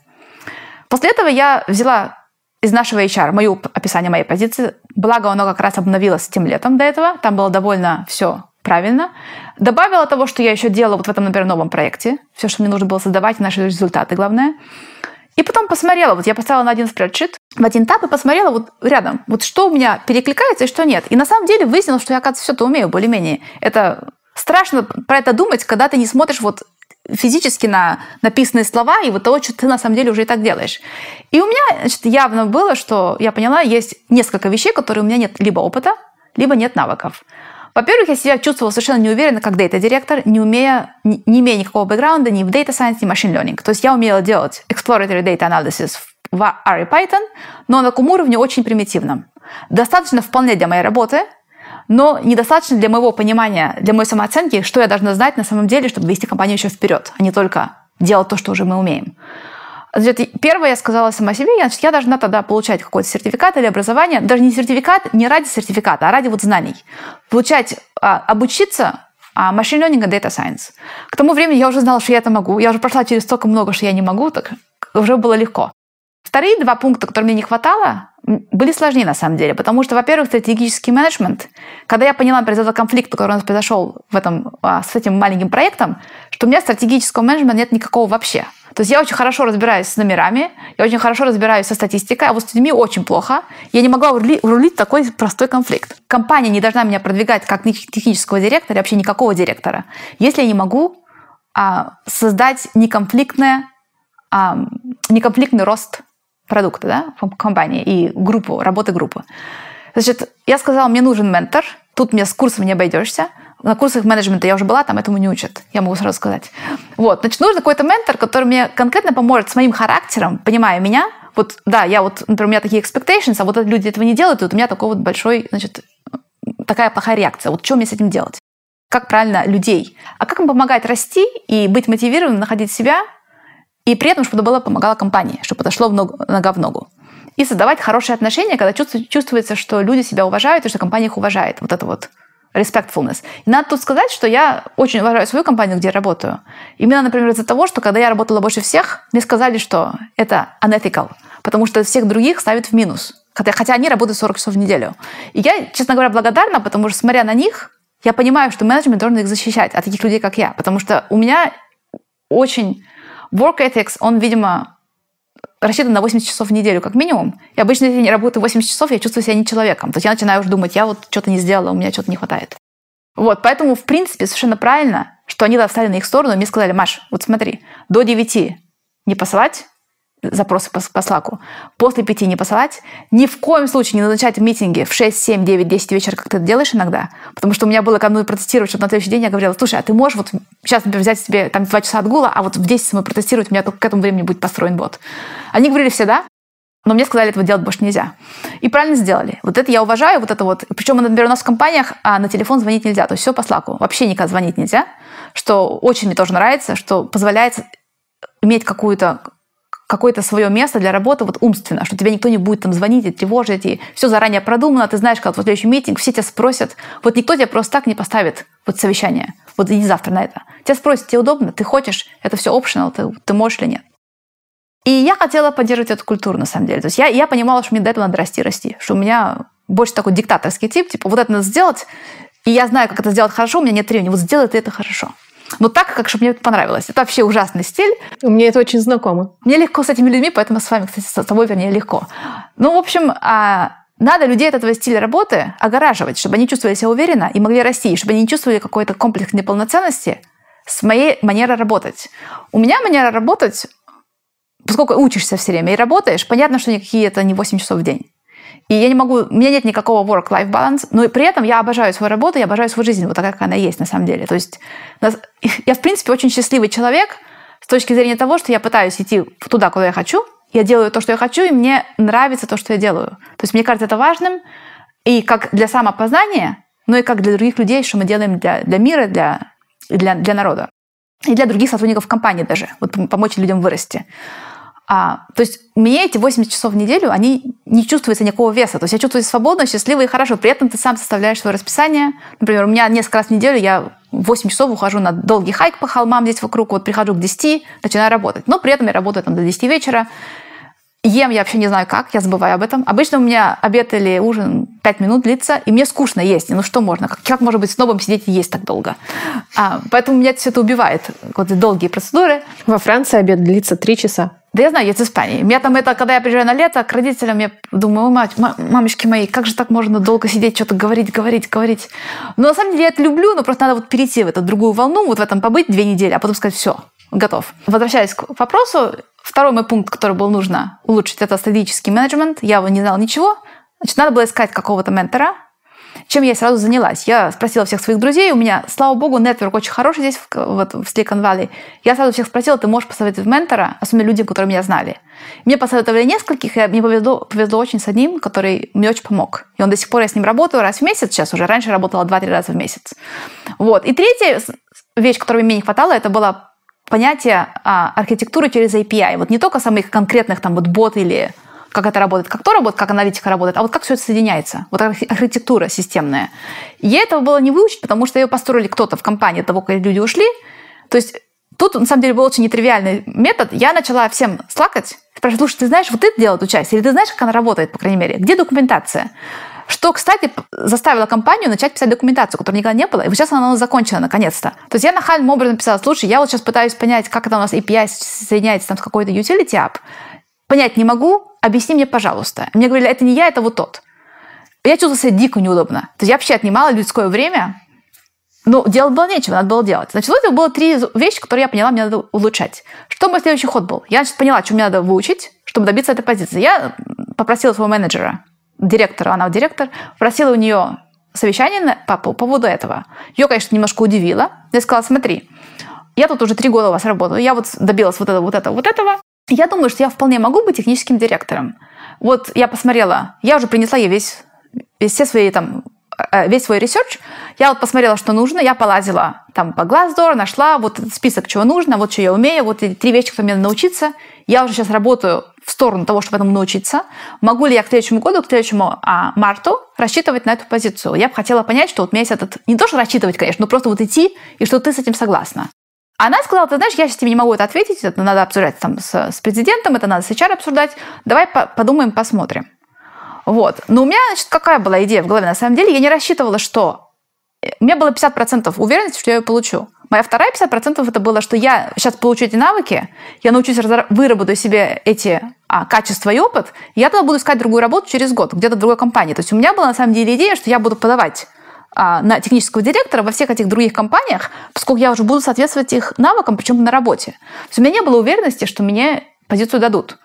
После этого я взяла из нашего HR, мое описание моей позиции, благо оно как раз обновилось тем летом до этого, там было довольно все правильно. Добавила того, что я еще делала вот в этом, например, новом проекте, все, что мне нужно было создавать, наши результаты, главное. И потом посмотрела, вот я поставила на один спредшит, в один тап и посмотрела вот рядом, вот что у меня перекликается и что нет. И на самом деле выяснилось, что я, оказывается, все это умею более-менее. Это страшно про это думать, когда ты не смотришь вот физически на написанные слова и вот того, что ты на самом деле уже и так делаешь. И у меня значит, явно было, что я поняла, есть несколько вещей, которые у меня нет либо опыта, либо нет навыков. Во-первых, я себя чувствовала совершенно неуверенно как дата-директор, не, умея, не, не имея никакого бэкграунда ни в data science, ни в machine learning. То есть я умела делать exploratory data analysis в R и Python, но на таком уровне очень примитивном. Достаточно вполне для моей работы – но недостаточно для моего понимания, для моей самооценки, что я должна знать на самом деле, чтобы вести компанию еще вперед, а не только делать то, что уже мы умеем. Значит, первое я сказала сама себе, значит, я должна тогда получать какой-то сертификат или образование, даже не сертификат, не ради сертификата, а ради вот знаний. Получать, а, обучиться machine learning и data science. К тому времени я уже знала, что я это могу. Я уже прошла через столько много, что я не могу, так уже было легко. Вторые два пункта, которые мне не хватало, были сложнее на самом деле, потому что, во-первых, стратегический менеджмент, когда я поняла, например, из-за конфликта, который у нас произошел в этом, а, с этим маленьким проектом, что у меня стратегического менеджмента нет никакого вообще. То есть я очень хорошо разбираюсь с номерами, я очень хорошо разбираюсь со статистикой, а вот с людьми очень плохо. Я не могла рулить такой простой конфликт. Компания не должна меня продвигать как технического директора, вообще никакого директора, если я не могу а, создать неконфликтное, а, неконфликтный рост продукта да, компании и группу, работы группы. Значит, я сказала, мне нужен ментор, тут мне с курсом не обойдешься, на курсах менеджмента я уже была, там этому не учат. Я могу сразу сказать. Вот, значит, нужен какой-то ментор, который мне конкретно поможет с моим характером, понимая меня. Вот, да, я вот, например, у меня такие expectations, а вот люди этого не делают, и вот у меня такой вот большой, значит, такая плохая реакция. Вот что мне с этим делать? Как правильно людей? А как им помогать расти и быть мотивированным, находить себя, и при этом, чтобы было помогало компании, чтобы подошло в ногу, нога в ногу. И создавать хорошие отношения, когда чувствуется, что люди себя уважают и что компания их уважает. Вот это вот respectfulness. И надо тут сказать, что я очень уважаю свою компанию, где я работаю. Именно, например, из-за того, что когда я работала больше всех, мне сказали, что это unethical, потому что всех других ставят в минус. Хотя, хотя они работают 40 часов в неделю. И я, честно говоря, благодарна, потому что, смотря на них, я понимаю, что менеджмент должен их защищать от таких людей, как я. Потому что у меня очень... Work ethics, он, видимо, рассчитан на 80 часов в неделю как минимум. И обычно, если я работаю 80 часов, я чувствую себя не человеком. То есть я начинаю уже думать, я вот что-то не сделала, у меня что-то не хватает. Вот, поэтому, в принципе, совершенно правильно, что они достали на их сторону, и мне сказали, Маш, вот смотри, до 9 не посылать, запросы по, по слаку. После пяти не посылать. Ни в коем случае не назначать митинги в 6, 7, 9, 10 вечера, как ты это делаешь иногда. Потому что у меня было ко мне протестировать, чтобы на следующий день я говорила, слушай, а ты можешь вот сейчас, например, взять себе там 2 часа отгула, а вот в 10 мы протестировать, у меня только к этому времени будет построен бот. Они говорили все да, но мне сказали, этого делать больше нельзя. И правильно сделали. Вот это я уважаю, вот это вот. Причем, например, у нас в компаниях а на телефон звонить нельзя. То есть все по слаку. Вообще никак звонить нельзя. Что очень мне тоже нравится, что позволяет иметь какую-то какое-то свое место для работы вот умственно, что тебе никто не будет там звонить и тревожить, и все заранее продумано, ты знаешь, как вот следующий митинг, все тебя спросят. Вот никто тебя просто так не поставит вот совещание. Вот иди завтра на это. Тебя спросят, тебе удобно, ты хочешь, это все optional, ты, ты можешь или нет. И я хотела поддерживать эту культуру, на самом деле. То есть я, я понимала, что мне до этого надо расти, расти. Что у меня больше такой диктаторский тип, типа вот это надо сделать, и я знаю, как это сделать хорошо, у меня нет времени, вот сделай ты это хорошо. Но так, как чтобы мне это понравилось. Это вообще ужасный стиль. Мне это очень знакомо. Мне легко с этими людьми, поэтому с вами, кстати, с тобой, вернее, легко. Ну, в общем, а, надо людей от этого стиля работы огораживать, чтобы они чувствовали себя уверенно и могли расти, чтобы они не чувствовали какой-то комплекс неполноценности с моей манерой работать. У меня манера работать, поскольку учишься все время и работаешь, понятно, что никакие это не 8 часов в день. И я не могу, у меня нет никакого work-life balance, но при этом я обожаю свою работу, я обожаю свою жизнь, вот такая, как она есть на самом деле. То есть я, в принципе, очень счастливый человек с точки зрения того, что я пытаюсь идти туда, куда я хочу, я делаю то, что я хочу, и мне нравится то, что я делаю. То есть мне кажется это важным, и как для самопознания, но и как для других людей, что мы делаем для, для мира, для, для, для народа. И для других сотрудников компании даже. Вот помочь людям вырасти. А, то есть мне эти 80 часов в неделю, они не чувствуются никакого веса. То есть я чувствую себя свободно, счастливо и хорошо. При этом ты сам составляешь свое расписание. Например, у меня несколько раз в неделю я 8 часов ухожу на долгий хайк по холмам здесь вокруг, вот прихожу к 10, начинаю работать. Но при этом я работаю там до 10 вечера. Ем я вообще не знаю как, я забываю об этом. Обычно у меня обед или ужин 5 минут длится, и мне скучно есть. Ну что можно? Как, как может быть снобом сидеть и есть так долго? А, поэтому меня все это убивает. Вот долгие процедуры. Во Франции обед длится 3 часа. Да я знаю, я из Испании. Меня там это, когда я приезжаю на лето к родителям, я думаю, мать, мамочки мои, как же так можно долго сидеть, что-то говорить, говорить, говорить. Но на самом деле я это люблю, но просто надо вот перейти в эту другую волну, вот в этом побыть две недели, а потом сказать, все, готов. Возвращаясь к вопросу, второй мой пункт, который был нужно улучшить, это стратегический менеджмент. Я его не знала ничего. Значит, надо было искать какого-то ментора, чем я сразу занялась. Я спросила всех своих друзей, у меня, слава богу, нетворк очень хороший здесь, в, вот, в Silicon Valley. Я сразу всех спросила, ты можешь посоветовать ментора, особенно людям, которые меня знали. Мне посоветовали нескольких, и мне повезло, повезло очень с одним, который мне очень помог. И он до сих пор, я с ним работаю раз в месяц сейчас уже, раньше работала 2-3 раза в месяц. Вот. И третья вещь, которой мне не хватало, это было понятие а, архитектуры через API. Вот не только самых конкретных там вот бот или как это работает, как то работает, как аналитика работает, а вот как все это соединяется. Вот архитектура системная. И этого было не выучить, потому что ее построили кто-то в компании того, как люди ушли. То есть тут, на самом деле, был очень нетривиальный метод. Я начала всем слакать, спрашивать, слушай, ты знаешь, вот это дело эту часть, или ты знаешь, как она работает, по крайней мере? Где документация? Что, кстати, заставило компанию начать писать документацию, которой никогда не было. И вот сейчас она закончена, наконец-то. То есть я нахальным образом писала, слушай, я вот сейчас пытаюсь понять, как это у нас API соединяется там, с какой-то utility app. Понять не могу, объясни мне, пожалуйста. Мне говорили, это не я, это вот тот. Я чувствовала себя дико неудобно. То есть я вообще отнимала людское время Ну, делать было нечего, надо было делать. Значит, вот это было три вещи, которые я поняла, мне надо улучшать. Что мой следующий ход был? Я, значит, поняла, что мне надо выучить, чтобы добиться этой позиции. Я попросила своего менеджера, директора, она директор, попросила у нее совещание по, по поводу этого. Ее, конечно, немножко удивило. Я сказала, смотри, я тут уже три года у вас работаю, я вот добилась вот этого, вот этого, вот этого. Я думаю, что я вполне могу быть техническим директором. Вот я посмотрела, я уже принесла ей весь, все свои там Э, весь свой research, я вот посмотрела, что нужно, я полазила там по Glassdoor, нашла вот этот список, чего нужно, вот что я умею, вот эти три вещи, которые мне надо научиться. Я уже сейчас работаю в сторону того, чтобы этому научиться. Могу ли я к следующему году, к следующему а, марту рассчитывать на эту позицию? Я бы хотела понять, что вот у меня есть этот... Не то, что рассчитывать, конечно, но просто вот идти, и что ты с этим согласна. Она сказала, ты знаешь, я сейчас тебе не могу это ответить, это надо обсуждать там с, с президентом, это надо с HR обсуждать, давай по подумаем, посмотрим. Вот. Но у меня, значит, какая была идея в голове? На самом деле я не рассчитывала, что... У меня было 50% уверенности, что я ее получу. Моя вторая 50% это было, что я сейчас получу эти навыки, я научусь выработаю себе эти а, качества и опыт, и я тогда буду искать другую работу через год, где-то в другой компании. То есть у меня была на самом деле идея, что я буду подавать на технического директора во всех этих других компаниях, поскольку я уже буду соответствовать их навыкам, причем на работе. То есть у меня не было уверенности, что мне позицию дадут.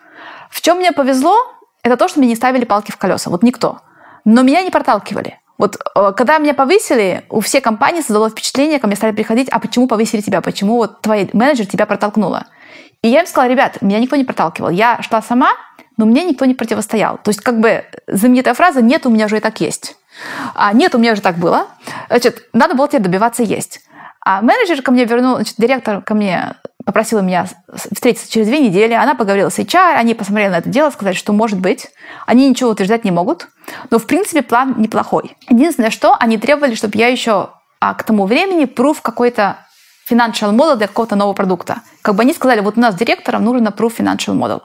В чем мне повезло, это то, что мне не ставили палки в колеса. Вот никто. Но меня не проталкивали. Вот э, когда меня повысили, у всех компаний создалось впечатление, ко мне стали приходить, а почему повысили тебя, почему вот твой менеджер тебя протолкнула. И я им сказала, ребят, меня никто не проталкивал. Я шла сама, но мне никто не противостоял. То есть как бы знаменитая фраза «нет, у меня уже и так есть». А «нет, у меня уже так было». Значит, надо было тебе добиваться есть. А менеджер ко мне вернул, значит, директор ко мне попросила меня встретиться через две недели. Она поговорила с HR, они посмотрели на это дело, сказали, что может быть. Они ничего утверждать не могут. Но, в принципе, план неплохой. Единственное, что они требовали, чтобы я еще а, к тому времени proof какой-то financial model для какого-то нового продукта. Как бы они сказали, вот у нас директорам нужно proof financial model.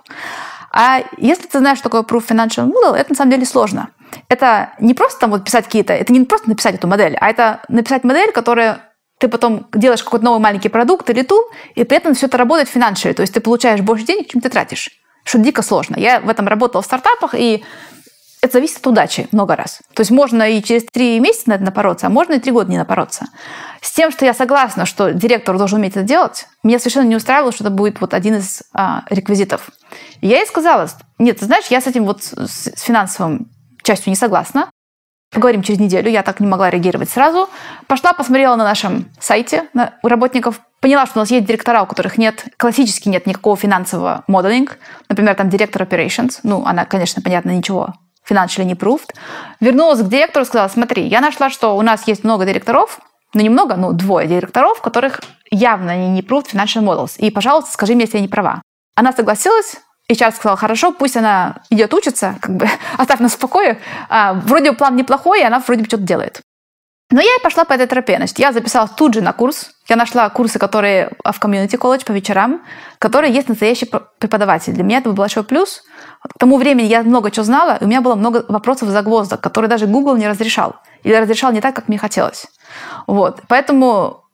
А если ты знаешь, что такое proof financial model, это на самом деле сложно. Это не просто там вот писать какие-то, это не просто написать эту модель, а это написать модель, которая ты потом делаешь какой-то новый маленький продукт или тул, и при этом все это работает финансово. То есть ты получаешь больше денег, чем ты тратишь. Что дико сложно. Я в этом работала в стартапах, и это зависит от удачи много раз. То есть можно и через три месяца на это напороться, а можно и три года не напороться. С тем, что я согласна, что директор должен уметь это делать, меня совершенно не устраивало, что это будет вот один из а, реквизитов. И я ей сказала, нет, ты знаешь, я с этим вот с финансовым частью не согласна. Поговорим через неделю. Я так не могла реагировать сразу. Пошла, посмотрела на нашем сайте на, у работников, поняла, что у нас есть директора, у которых нет, классически нет никакого финансового моделинг. Например, там директор operations. Ну, она, конечно, понятно, ничего financially не proved. Вернулась к директору и сказала, смотри, я нашла, что у нас есть много директоров, ну, немного, ну, двое директоров, которых явно не, не proved financial models. И, пожалуйста, скажи мне, если я не права. Она согласилась, HR сказал, хорошо, пусть она идет учиться, как бы оставь нас в покое. А, вроде план неплохой, и она вроде бы что-то делает. Но я и пошла по этой тропе. Значит, я записалась тут же на курс. Я нашла курсы, которые в комьюнити колледж по вечерам, которые есть настоящий преподаватель. Для меня это был большой плюс. К тому времени я много чего знала, и у меня было много вопросов загвоздок, которые даже Google не разрешал. Или разрешал не так, как мне хотелось. Вот. Поэтому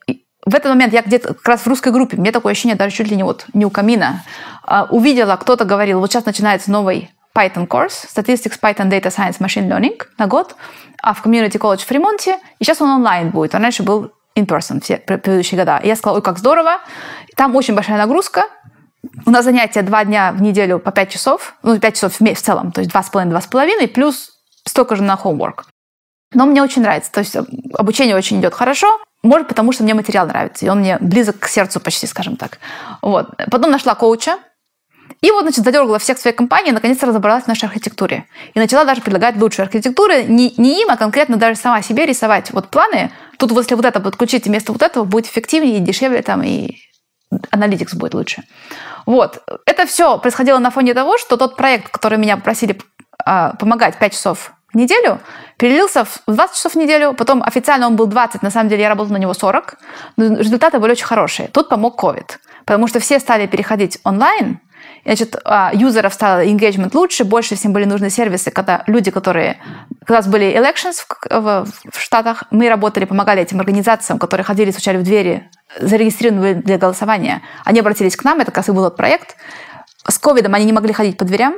в этот момент я где-то как раз в русской группе, мне такое ощущение даже чуть ли не вот не у камина, а, увидела, кто-то говорил, вот сейчас начинается новый Python course, Statistics, Python, Data Science, Machine Learning на год, а в Community College в Фримонте, и сейчас он онлайн будет, он раньше был in person все предыдущие года. И я сказала, ой, как здорово, там очень большая нагрузка, у нас занятия два дня в неделю по пять часов, ну, пять часов в, в целом, то есть два с половиной, два с половиной, плюс столько же на homework. Но мне очень нравится, то есть обучение очень идет хорошо, может, потому что мне материал нравится, и он мне близок к сердцу почти, скажем так. Вот. Потом нашла коуча, и вот, значит, задергала всех своей компании, наконец-то разобралась в нашей архитектуре. И начала даже предлагать лучшие архитектуры, не, не им, а конкретно даже сама себе рисовать вот планы. Тут, если вот это подключить вместо вот этого, будет эффективнее и дешевле, там, и аналитикс будет лучше. Вот. Это все происходило на фоне того, что тот проект, который меня попросили а, помогать 5 часов в неделю, перелился в 20 часов в неделю, потом официально он был 20, на самом деле я работала на него 40, но результаты были очень хорошие. Тут помог COVID, потому что все стали переходить онлайн, Значит, а, юзеров стало engagement лучше, больше всем были нужны сервисы, когда люди, которые... Когда у нас были elections в, в, в Штатах, мы работали, помогали этим организациям, которые ходили, стучали в двери, зарегистрированы для голосования. Они обратились к нам, это как раз и был этот проект. С ковидом они не могли ходить по дверям.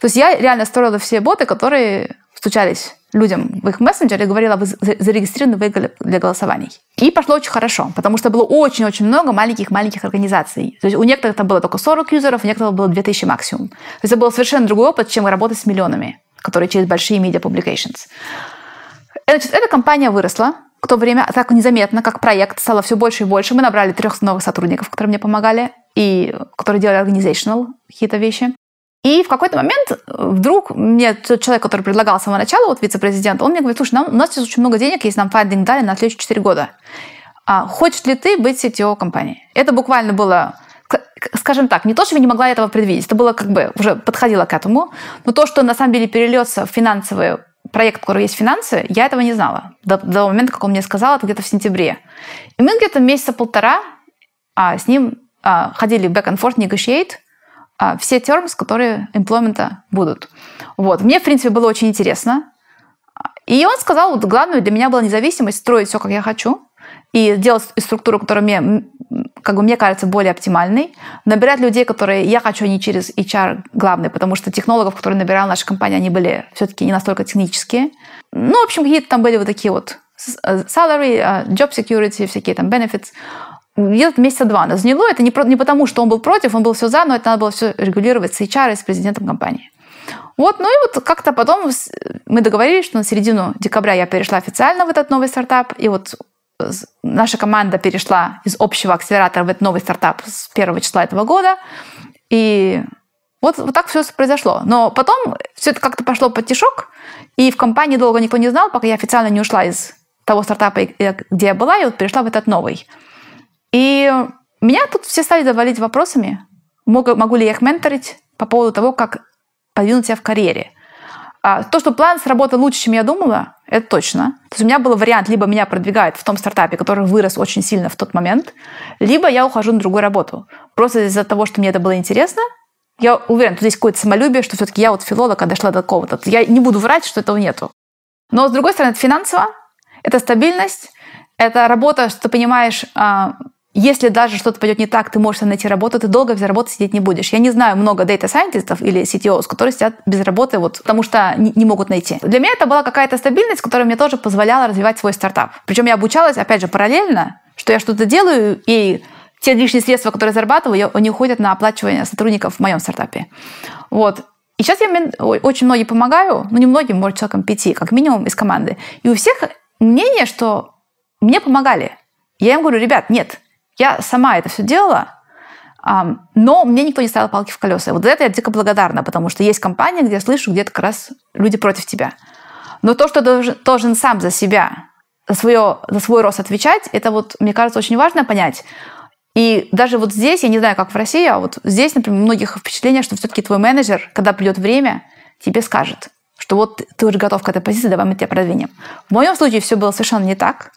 То есть я реально строила все боты, которые стучались людям в их мессенджере и говорила, вы зарегистрированы вы для голосований. И пошло очень хорошо, потому что было очень-очень много маленьких-маленьких организаций. То есть у некоторых там было только 40 юзеров, у некоторых было 2000 максимум. То есть это был совершенно другой опыт, чем работать с миллионами, которые через большие media publications. Значит, эта компания выросла, в то время так незаметно, как проект стало все больше и больше. Мы набрали трех новых сотрудников, которые мне помогали, и которые делали organizational какие-то вещи. И в какой-то момент э, вдруг мне тот человек, который предлагал с самого начала, вот вице-президент, он мне говорит, слушай, нам, у нас сейчас очень много денег, если нам фандинг дали на следующие 4 года. А, хочешь ли ты быть CTO компании? Это буквально было скажем так, не то, что я не могла этого предвидеть, это было как бы уже подходило к этому, но то, что на самом деле перельется в финансовый проект, в котором есть финансы, я этого не знала до, до момента, как он мне сказал, это где-то в сентябре. И мы где-то месяца полтора а, с ним а, ходили back and forth, negotiate, все terms, которые имплемента будут. Вот. Мне, в принципе, было очень интересно. И он сказал, вот главное для меня была независимость, строить все, как я хочу, и делать структуру, которая мне, как бы мне кажется, более оптимальной, набирать людей, которые я хочу, а не через HR главный, потому что технологов, которые набирала наша компания, они были все-таки не настолько технические. Ну, в общем, какие-то там были вот такие вот э, salary, э, job security, всякие там benefits где-то месяца два нас заняло. Это не, про, не потому, что он был против, он был все за, но это надо было все регулировать с HR и с президентом компании. Вот, ну и вот как-то потом мы договорились, что на середину декабря я перешла официально в этот новый стартап, и вот наша команда перешла из общего акселератора в этот новый стартап с первого числа этого года, и вот, вот так все произошло. Но потом все это как-то пошло под тишок, и в компании долго никто не знал, пока я официально не ушла из того стартапа, где я была, и вот перешла в этот новый. И меня тут все стали завалить вопросами, могу, могу ли я их менторить по поводу того, как подвинуть себя в карьере. А, то, что план сработал лучше, чем я думала, это точно. То есть у меня был вариант, либо меня продвигают в том стартапе, который вырос очень сильно в тот момент, либо я ухожу на другую работу. Просто из-за того, что мне это было интересно, я уверен, тут есть какое-то самолюбие, что все-таки я вот филолог, а дошла до какого-то. Я не буду врать, что этого нету. Но, с другой стороны, это финансово, это стабильность, это работа, что ты понимаешь, а, если даже что-то пойдет не так, ты можешь найти работу, ты долго без работы сидеть не будешь. Я не знаю много дата сайентистов или CTOs, которые сидят без работы, вот, потому что не, не могут найти. Для меня это была какая-то стабильность, которая мне тоже позволяла развивать свой стартап. Причем я обучалась, опять же, параллельно, что я что-то делаю, и те лишние средства, которые я зарабатываю, они уходят на оплачивание сотрудников в моем стартапе. Вот. И сейчас я очень многим помогаю, ну не многим, может, человеком пяти, как минимум из команды. И у всех мнение, что мне помогали. Я им говорю, ребят, нет, я сама это все делала, но мне никто не ставил палки в колеса. вот за это я дико благодарна, потому что есть компания, где я слышу, где-то как раз люди против тебя. Но то, что должен, должен сам за себя, за, свое, за свой рост отвечать, это вот, мне кажется, очень важно понять. И даже вот здесь, я не знаю, как в России, а вот здесь, например, у многих впечатление, что все-таки твой менеджер, когда придет время, тебе скажет, что вот ты уже готов к этой позиции, давай мы тебя продвинем. В моем случае все было совершенно не так.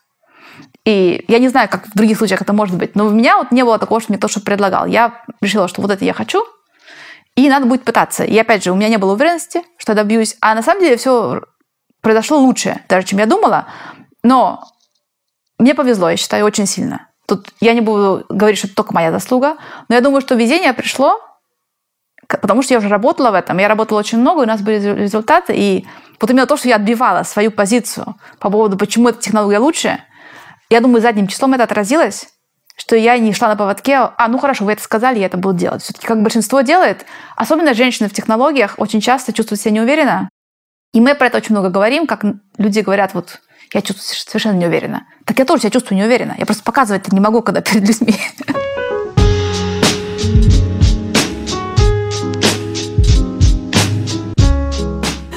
И я не знаю, как в других случаях это может быть, но у меня вот не было такого, что мне кто-то предлагал. Я решила, что вот это я хочу, и надо будет пытаться. И опять же, у меня не было уверенности, что добьюсь. А на самом деле все произошло лучше, даже чем я думала. Но мне повезло, я считаю, очень сильно. Тут я не буду говорить, что это только моя заслуга, но я думаю, что везение пришло, потому что я уже работала в этом. Я работала очень много, у нас были результаты. И вот именно то, что я отбивала свою позицию по поводу, почему эта технология лучше – я думаю, задним числом это отразилось, что я не шла на поводке, а, ну хорошо, вы это сказали, я это буду делать. Все-таки как большинство делает, особенно женщины в технологиях очень часто чувствуют себя неуверенно. И мы про это очень много говорим, как люди говорят, вот, я чувствую себя совершенно неуверенно. Так я тоже себя чувствую неуверенно. Я просто показывать это не могу, когда перед людьми.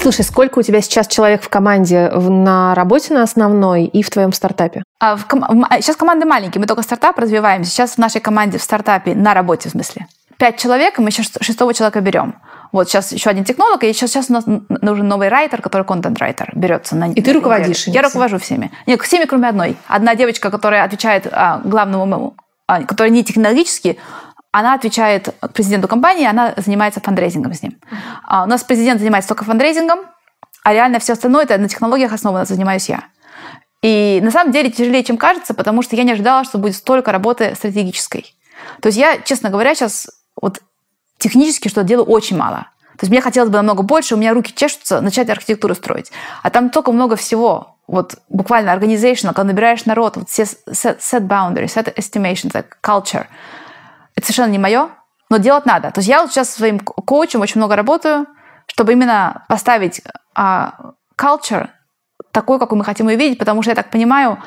Слушай, сколько у тебя сейчас человек в команде на работе на основной и в твоем стартапе? А в ком... Сейчас команды маленькие, мы только стартап развиваем. Сейчас в нашей команде в стартапе на работе, в смысле. Пять человек, и мы сейчас шестого человека берем. Вот сейчас еще один технолог, и сейчас, сейчас у нас нужен новый writer, который content writer берется. На, и ты руководишь? Я руковожу всеми. Нет, всеми, кроме одной. Одна девочка, которая отвечает а, главному, а, которая не технологически, она отвечает президенту компании, она занимается фандрейзингом с ним. А у нас президент занимается только фандрейзингом, а реально все остальное это на технологиях основано, занимаюсь я. И на самом деле тяжелее, чем кажется, потому что я не ожидала, что будет столько работы стратегической. То есть я, честно говоря, сейчас вот технически что делаю очень мало. То есть мне хотелось бы намного больше, у меня руки чешутся, начать архитектуру строить. А там только много всего. Вот буквально organizational, когда набираешь народ, вот все set boundaries, set estimations, like culture. Это совершенно не мое, но делать надо. То есть я вот сейчас своим коучем очень много работаю, чтобы именно поставить а, culture такой, какой мы хотим ее видеть, потому что я так понимаю,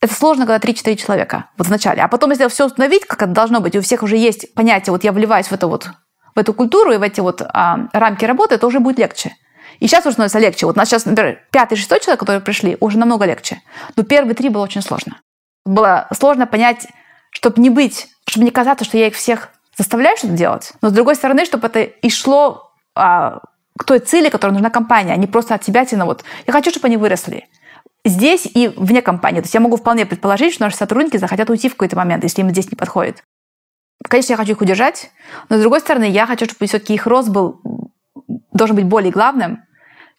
это сложно, когда 3-4 человека вот вначале. А потом, если все установить, как это должно быть, и у всех уже есть понятие, вот я вливаюсь в эту вот в эту культуру и в эти вот а, рамки работы, это уже будет легче. И сейчас уже становится легче. Вот у нас сейчас, например, пятый, шестой человек, которые пришли, уже намного легче. Но первые три было очень сложно. Было сложно понять, чтобы не быть, чтобы не казаться, что я их всех заставляю что-то делать, но с другой стороны, чтобы это и шло а, к той цели, которая нужна компания, а не просто от себя тяну. Вот я хочу, чтобы они выросли здесь и вне компании. То есть я могу вполне предположить, что наши сотрудники захотят уйти в какой-то момент, если им здесь не подходит. Конечно, я хочу их удержать, но с другой стороны, я хочу, чтобы все-таки их рост был, должен быть более главным,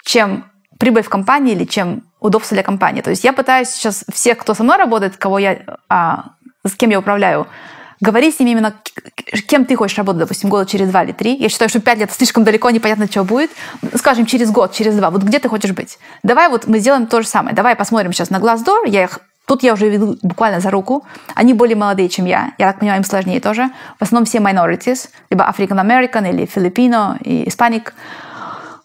чем прибыль в компании или чем удобство для компании. То есть я пытаюсь сейчас всех, кто со мной работает, кого я, а, с кем я управляю, говори с ними именно, кем ты хочешь работать, допустим, года через два или три. Я считаю, что пять лет слишком далеко, непонятно, что будет. Скажем, через год, через два. Вот где ты хочешь быть? Давай вот мы сделаем то же самое. Давай посмотрим сейчас на Glassdoor. Я их Тут я уже веду буквально за руку. Они более молодые, чем я. Я так понимаю, им сложнее тоже. В основном все minorities, либо African American или Filipino и Hispanic.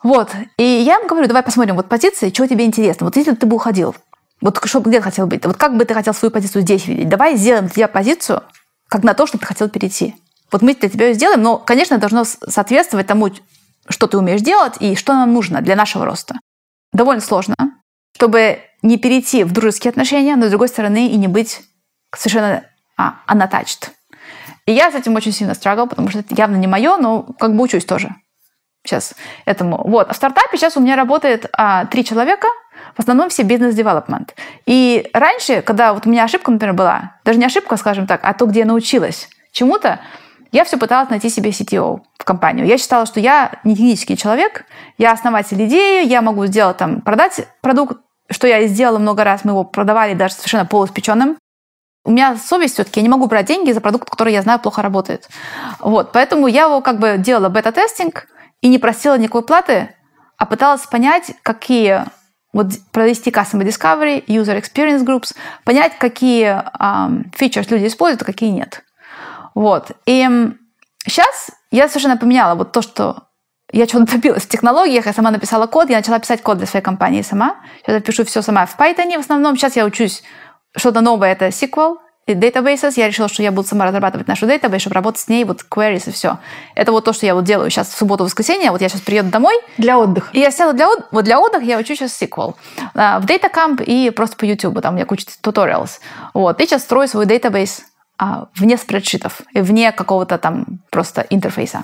Вот. И я им говорю, давай посмотрим вот позиции, что тебе интересно. Вот если ты бы уходил, вот что, где ты хотел быть? Вот как бы ты хотел свою позицию здесь видеть? Давай сделаем для тебя позицию, как на то, что ты хотел перейти. Вот мы для тебя сделаем, но, конечно, должно соответствовать тому, что ты умеешь делать и что нам нужно для нашего роста. Довольно сложно, чтобы не перейти в дружеские отношения, но с другой стороны и не быть совершенно а, unattached. И я с этим очень сильно страгал, потому что это явно не мое, но как бы учусь тоже сейчас этому. Вот. А в стартапе сейчас у меня работает а, три человека, в основном все бизнес-девелопмент. И раньше, когда вот у меня ошибка, например, была, даже не ошибка, скажем так, а то, где я научилась чему-то, я все пыталась найти себе CTO в компанию. Я считала, что я не технический человек, я основатель идеи, я могу сделать там, продать продукт, что я и сделала много раз, мы его продавали даже совершенно полуспеченным. У меня совесть все-таки, я не могу брать деньги за продукт, который я знаю плохо работает. Вот, поэтому я его как бы делала бета-тестинг и не просила никакой платы, а пыталась понять, какие вот провести Customer Discovery, User Experience Groups, понять, какие features люди используют, а какие нет. Вот. И сейчас я совершенно поменяла вот то, что я чего-то добилась в технологиях, я сама написала код, я начала писать код для своей компании сама. Сейчас я пишу все сама в Python в основном. Сейчас я учусь что-то новое, это SQL, databases. Я решила, что я буду сама разрабатывать нашу database, чтобы работать с ней, вот queries и все. Это вот то, что я вот делаю сейчас в субботу-воскресенье. Вот я сейчас приеду домой. Для отдыха. И я села для, от... вот для отдыха, я учу сейчас SQL. А, в DataCamp и просто по YouTube. Там у меня куча tutorials. Вот. И сейчас строю свой database а, вне спредшитов, и вне какого-то там просто интерфейса.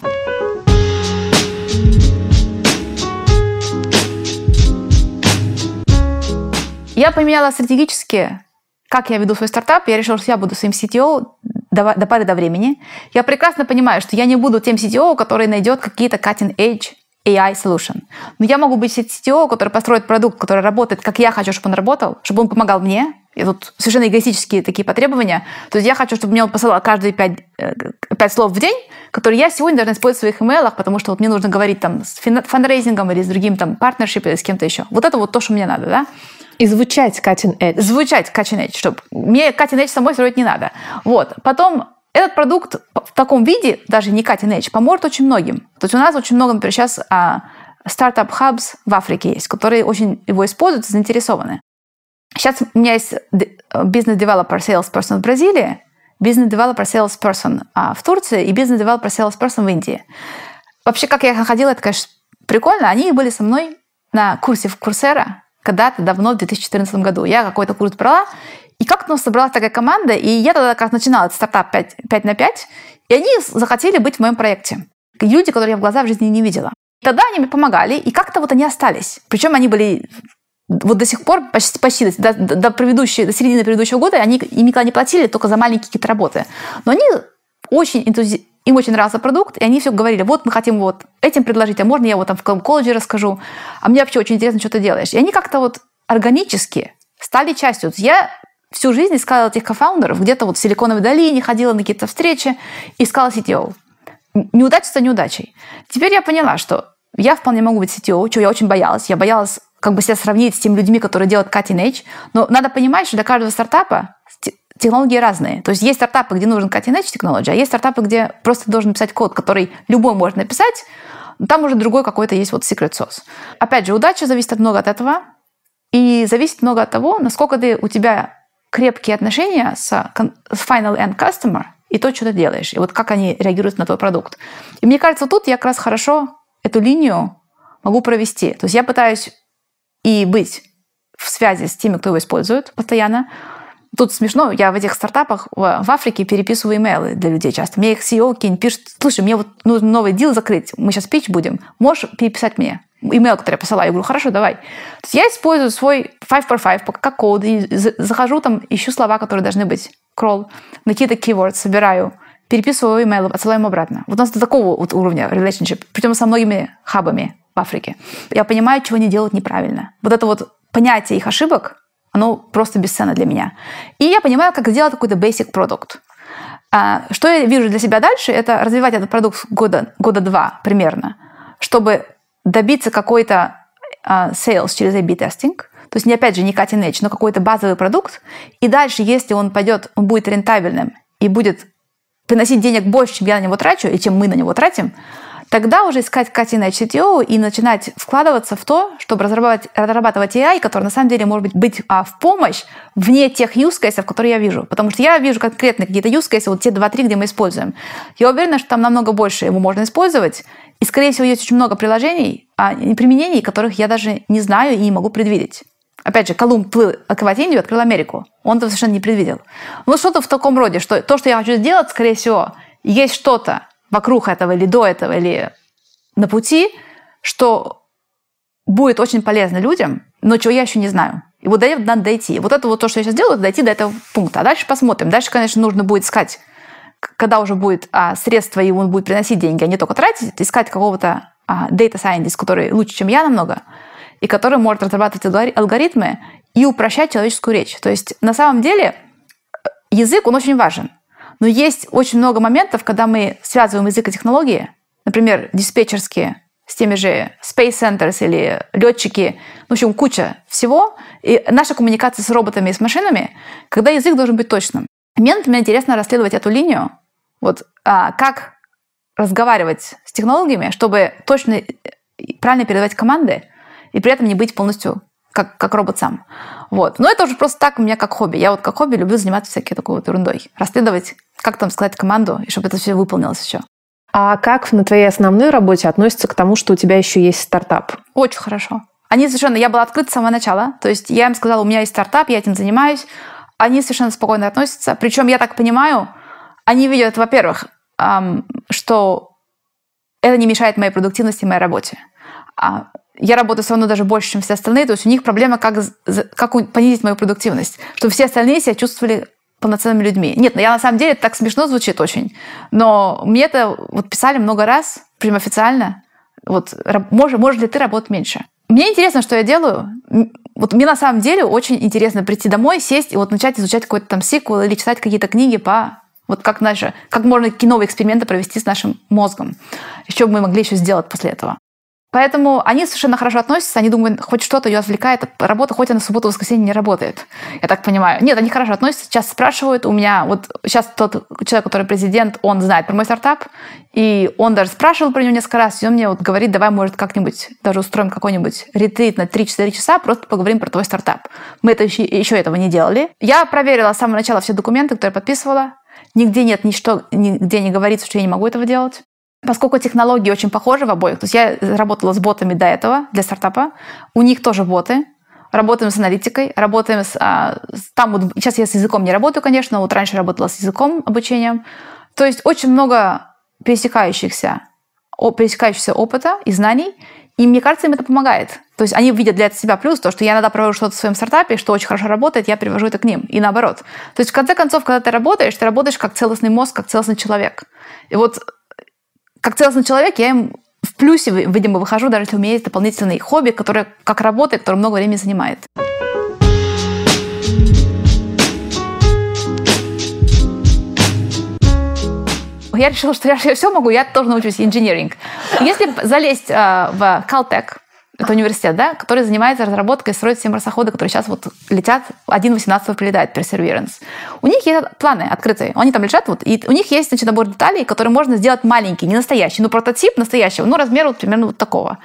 Я поменяла стратегически, как я веду свой стартап. Я решила, что я буду своим CTO до, до поры до времени. Я прекрасно понимаю, что я не буду тем CTO, который найдет какие-то cutting-edge AI solution. Но я могу быть CTO, который построит продукт, который работает, как я хочу, чтобы он работал, чтобы он помогал мне. И тут совершенно эгоистические такие потребования. То есть я хочу, чтобы мне он посылал каждые пять, э, пять слов в день, которые я сегодня должна использовать в своих имейлах, потому что вот мне нужно говорить там с фандрейзингом или с другим там партнершип или с кем-то еще. Вот это вот то, что мне надо, да? И звучать cutting edge. Звучать cutting edge, чтобы мне cutting edge самой строить не надо. Вот. Потом этот продукт в таком виде, даже не cutting edge, поможет очень многим. То есть у нас очень много, например, сейчас а, startup hubs в Африке есть, которые очень его используют заинтересованы. Сейчас у меня есть business developer, salesperson в Бразилии, business developer, salesperson а, в Турции и business developer, salesperson в Индии. Вообще, как я ходила, это, конечно, прикольно. Они были со мной на курсе в Coursera, когда-то давно, в 2014 году. Я какой-то курс брала, и как-то у нас собралась такая команда, и я тогда как начинала этот стартап 5, 5 на 5, и они захотели быть в моем проекте. Люди, которые я в глаза в жизни не видела. Тогда они мне помогали, и как-то вот они остались. Причем они были вот до сих пор, почти, почти до, до, предыдущей, до середины предыдущего года, они им никогда не платили, только за маленькие какие-то работы. Но они очень энтузи... им очень нравился продукт, и они все говорили, вот мы хотим вот этим предложить, а можно я вот там в колледже расскажу, а мне вообще очень интересно, что ты делаешь. И они как-то вот органически стали частью. Я всю жизнь искала этих кофаундеров, где-то вот в Силиконовой долине ходила на какие-то встречи, искала CTO. Неудача за неудачей. Теперь я поняла, что я вполне могу быть CTO, чего я очень боялась. Я боялась как бы себя сравнить с теми людьми, которые делают cutting edge. Но надо понимать, что для каждого стартапа технологии разные. То есть есть стартапы, где нужен cutting edge technology, а есть стартапы, где просто должен писать код, который любой может написать, но там уже другой какой-то есть вот secret sauce. Опять же, удача зависит много от этого, и зависит много от того, насколько ты, у тебя крепкие отношения с, с final end customer и то, что ты делаешь, и вот как они реагируют на твой продукт. И мне кажется, тут я как раз хорошо эту линию могу провести. То есть я пытаюсь и быть в связи с теми, кто его использует постоянно. Тут смешно, я в этих стартапах в, Африке переписываю имейлы для людей часто. Мне их CEO кинь пишет, слушай, мне вот нужно новый дел закрыть, мы сейчас пич будем, можешь переписать мне? Имейл, который я посылаю. Я говорю, хорошо, давай. То есть я использую свой 5 por 5 как код, и захожу там, ищу слова, которые должны быть, кролл, на какие-то keywords, собираю, переписываю имейл, отсылаю им обратно. Вот у нас до такого вот уровня relationship, причем со многими хабами в Африке. Я понимаю, чего они делают неправильно. Вот это вот понятие их ошибок, оно просто бесценно для меня. И я понимаю, как сделать какой-то basic продукт. А, что я вижу для себя дальше, это развивать этот продукт года, года два примерно, чтобы добиться какой-то а, sales через A-B тестинг, то есть не опять же не cutting edge, но какой-то базовый продукт. И дальше, если он пойдет, он будет рентабельным и будет приносить денег больше, чем я на него трачу, и чем мы на него тратим, тогда уже искать edge CTO и начинать вкладываться в то, чтобы разрабатывать, разрабатывать AI, который на самом деле может быть, быть а, в помощь вне тех use которые я вижу. Потому что я вижу конкретно какие-то use вот те два-три, где мы используем. Я уверена, что там намного больше его можно использовать. И, скорее всего, есть очень много приложений, а, применений, которых я даже не знаю и не могу предвидеть. Опять же, Колумб плыл открывать Индию, открыл Америку. Он этого совершенно не предвидел. Ну, что-то в таком роде, что то, что я хочу сделать, скорее всего, есть что-то, вокруг этого или до этого, или на пути, что будет очень полезно людям, но чего я еще не знаю. И вот до этого надо дойти. Вот это вот то, что я сейчас делаю, дойти до этого пункта. А дальше посмотрим. Дальше, конечно, нужно будет искать, когда уже будет а, средства, и он будет приносить деньги, а не только тратить, искать какого-то а, data scientist, который лучше, чем я намного, и который может разрабатывать алгоритмы и упрощать человеческую речь. То есть на самом деле э, язык, он очень важен. Но есть очень много моментов, когда мы связываем язык и технологии, например, диспетчерские, с теми же Space Centers или летчики, в общем, куча всего. И наша коммуникация с роботами и с машинами, когда язык должен быть точным. Мне, например, интересно расследовать эту линию, вот а, как разговаривать с технологиями, чтобы точно правильно передавать команды, и при этом не быть полностью как, как робот сам. Вот. Но это уже просто так у меня как хобби. Я вот как хобби люблю заниматься всякой такой вот ерундой. Расследовать, как там сказать команду, и чтобы это все выполнилось еще. А как на твоей основной работе относится к тому, что у тебя еще есть стартап? Очень хорошо. Они совершенно... Я была открыта с самого начала. То есть я им сказала, у меня есть стартап, я этим занимаюсь. Они совершенно спокойно относятся. Причем, я так понимаю, они видят, во-первых, что это не мешает моей продуктивности, моей работе. А я работаю все равно даже больше, чем все остальные, то есть у них проблема, как, как понизить мою продуктивность, чтобы все остальные себя чувствовали полноценными людьми. Нет, ну я на самом деле так смешно звучит очень, но мне это вот писали много раз, прям официально, вот, можешь, можешь ли ты работать меньше? Мне интересно, что я делаю. Вот мне на самом деле очень интересно прийти домой, сесть и вот начать изучать какой-то там сиквел или читать какие-то книги по вот как, наши, как можно какие эксперименты провести с нашим мозгом. Еще бы мы могли еще сделать после этого. Поэтому они совершенно хорошо относятся, они думают, хоть что-то ее отвлекает от работы, хоть она в субботу воскресенье не работает. Я так понимаю. Нет, они хорошо относятся, сейчас спрашивают. У меня вот сейчас тот человек, который президент, он знает про мой стартап, и он даже спрашивал про него несколько раз, и он мне вот говорит, давай, может, как-нибудь даже устроим какой-нибудь ретрит на 3-4 часа, просто поговорим про твой стартап. Мы это еще, еще этого не делали. Я проверила с самого начала все документы, которые подписывала. Нигде нет ничто, нигде не говорится, что я не могу этого делать. Поскольку технологии очень похожи в обоих, то есть я работала с ботами до этого для стартапа, у них тоже боты, работаем с аналитикой, работаем с... А, там вот, сейчас я с языком не работаю, конечно, вот раньше работала с языком, обучением. То есть очень много пересекающихся, пересекающихся опыта и знаний, и мне кажется, им это помогает. То есть они видят для себя плюс, то, что я иногда провожу что-то в своем стартапе, что очень хорошо работает, я перевожу это к ним. И наоборот. То есть в конце концов, когда ты работаешь, ты работаешь как целостный мозг, как целостный человек. И вот как целостный человек, я им в плюсе, видимо, выхожу, даже если у меня есть дополнительный хобби, которое как работа, которое много времени занимает. я решила, что я, все могу, я тоже научусь инженеринг. Если залезть э, в Caltech, это университет, да, который занимается разработкой, строит все марсоходы, которые сейчас вот летят, 1.18 прилетает Perseverance. У них есть планы открытые, они там лежат, вот, и у них есть значит, набор деталей, которые можно сделать маленький, не настоящий, но прототип настоящего, ну, размер вот примерно вот такого.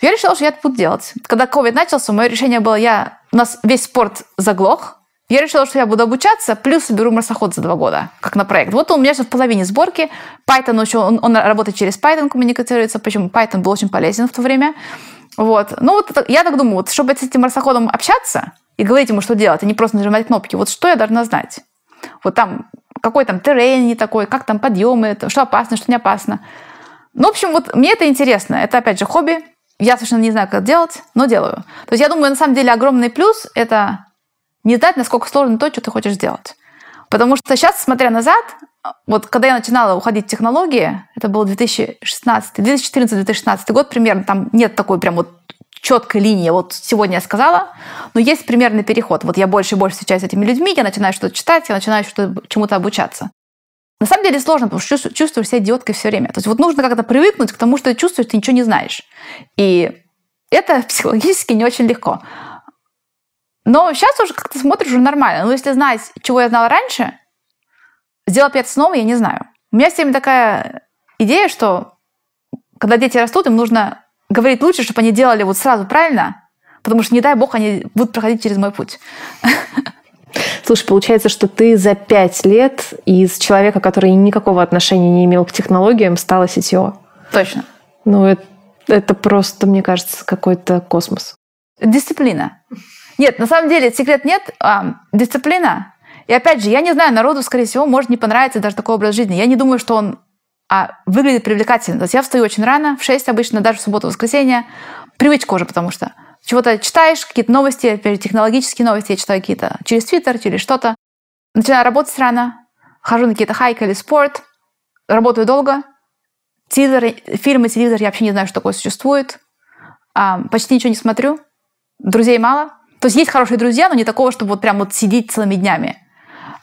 Я решила, что я это буду делать. Когда COVID начался, мое решение было, я, у нас весь спорт заглох, я решила, что я буду обучаться, плюс соберу марсоход за два года, как на проект. Вот он у меня сейчас в половине сборки. Python еще, он, он работает через Python, коммуницируется, почему Python был очень полезен в то время. Вот. Ну вот я так думаю, вот, чтобы с этим марсоходом общаться и говорить ему, что делать, а не просто нажимать кнопки, вот что я должна знать? Вот там, какой там террейн не такой, как там подъемы, что опасно, что не опасно. Ну, в общем, вот мне это интересно. Это, опять же, хобби. Я совершенно не знаю, как делать, но делаю. То есть я думаю, на самом деле огромный плюс – это не знать, насколько сложно то, что ты хочешь сделать. Потому что сейчас, смотря назад, вот когда я начинала уходить в технологии, это был 2016, 2014-2016 год примерно, там нет такой прям вот четкой линии, вот сегодня я сказала, но есть примерный переход. Вот я больше и больше встречаюсь с этими людьми, я начинаю что-то читать, я начинаю что чему-то обучаться. На самом деле сложно, потому что чувствуешь себя идиоткой все время. То есть вот нужно как-то привыкнуть к тому, что ты чувствуешь, ты ничего не знаешь. И это психологически не очень легко. Но сейчас уже как-то смотришь уже нормально. Но если знать, чего я знала раньше, сделать это снова, я не знаю. У меня всеми такая идея, что когда дети растут, им нужно говорить лучше, чтобы они делали вот сразу правильно, потому что, не дай бог, они будут проходить через мой путь. Слушай, получается, что ты за пять лет из человека, который никакого отношения не имел к технологиям, стала CTO. Точно. Ну, это, это просто, мне кажется, какой-то космос. Дисциплина. Нет, на самом деле секрет нет. А, дисциплина. И опять же, я не знаю, народу, скорее всего, может не понравиться даже такой образ жизни. Я не думаю, что он а, выглядит привлекательно. То есть я встаю очень рано, в 6 обычно, даже в субботу, воскресенье. Привычка уже, потому что чего-то читаешь, какие-то новости, технологические новости я читаю какие-то через Твиттер, через что-то. Начинаю работать рано, хожу на какие-то хайки или спорт, работаю долго. Телевизор, фильмы, телевизор, я вообще не знаю, что такое существует. А, почти ничего не смотрю. Друзей мало. То есть есть хорошие друзья, но не такого, чтобы вот прям вот сидеть целыми днями.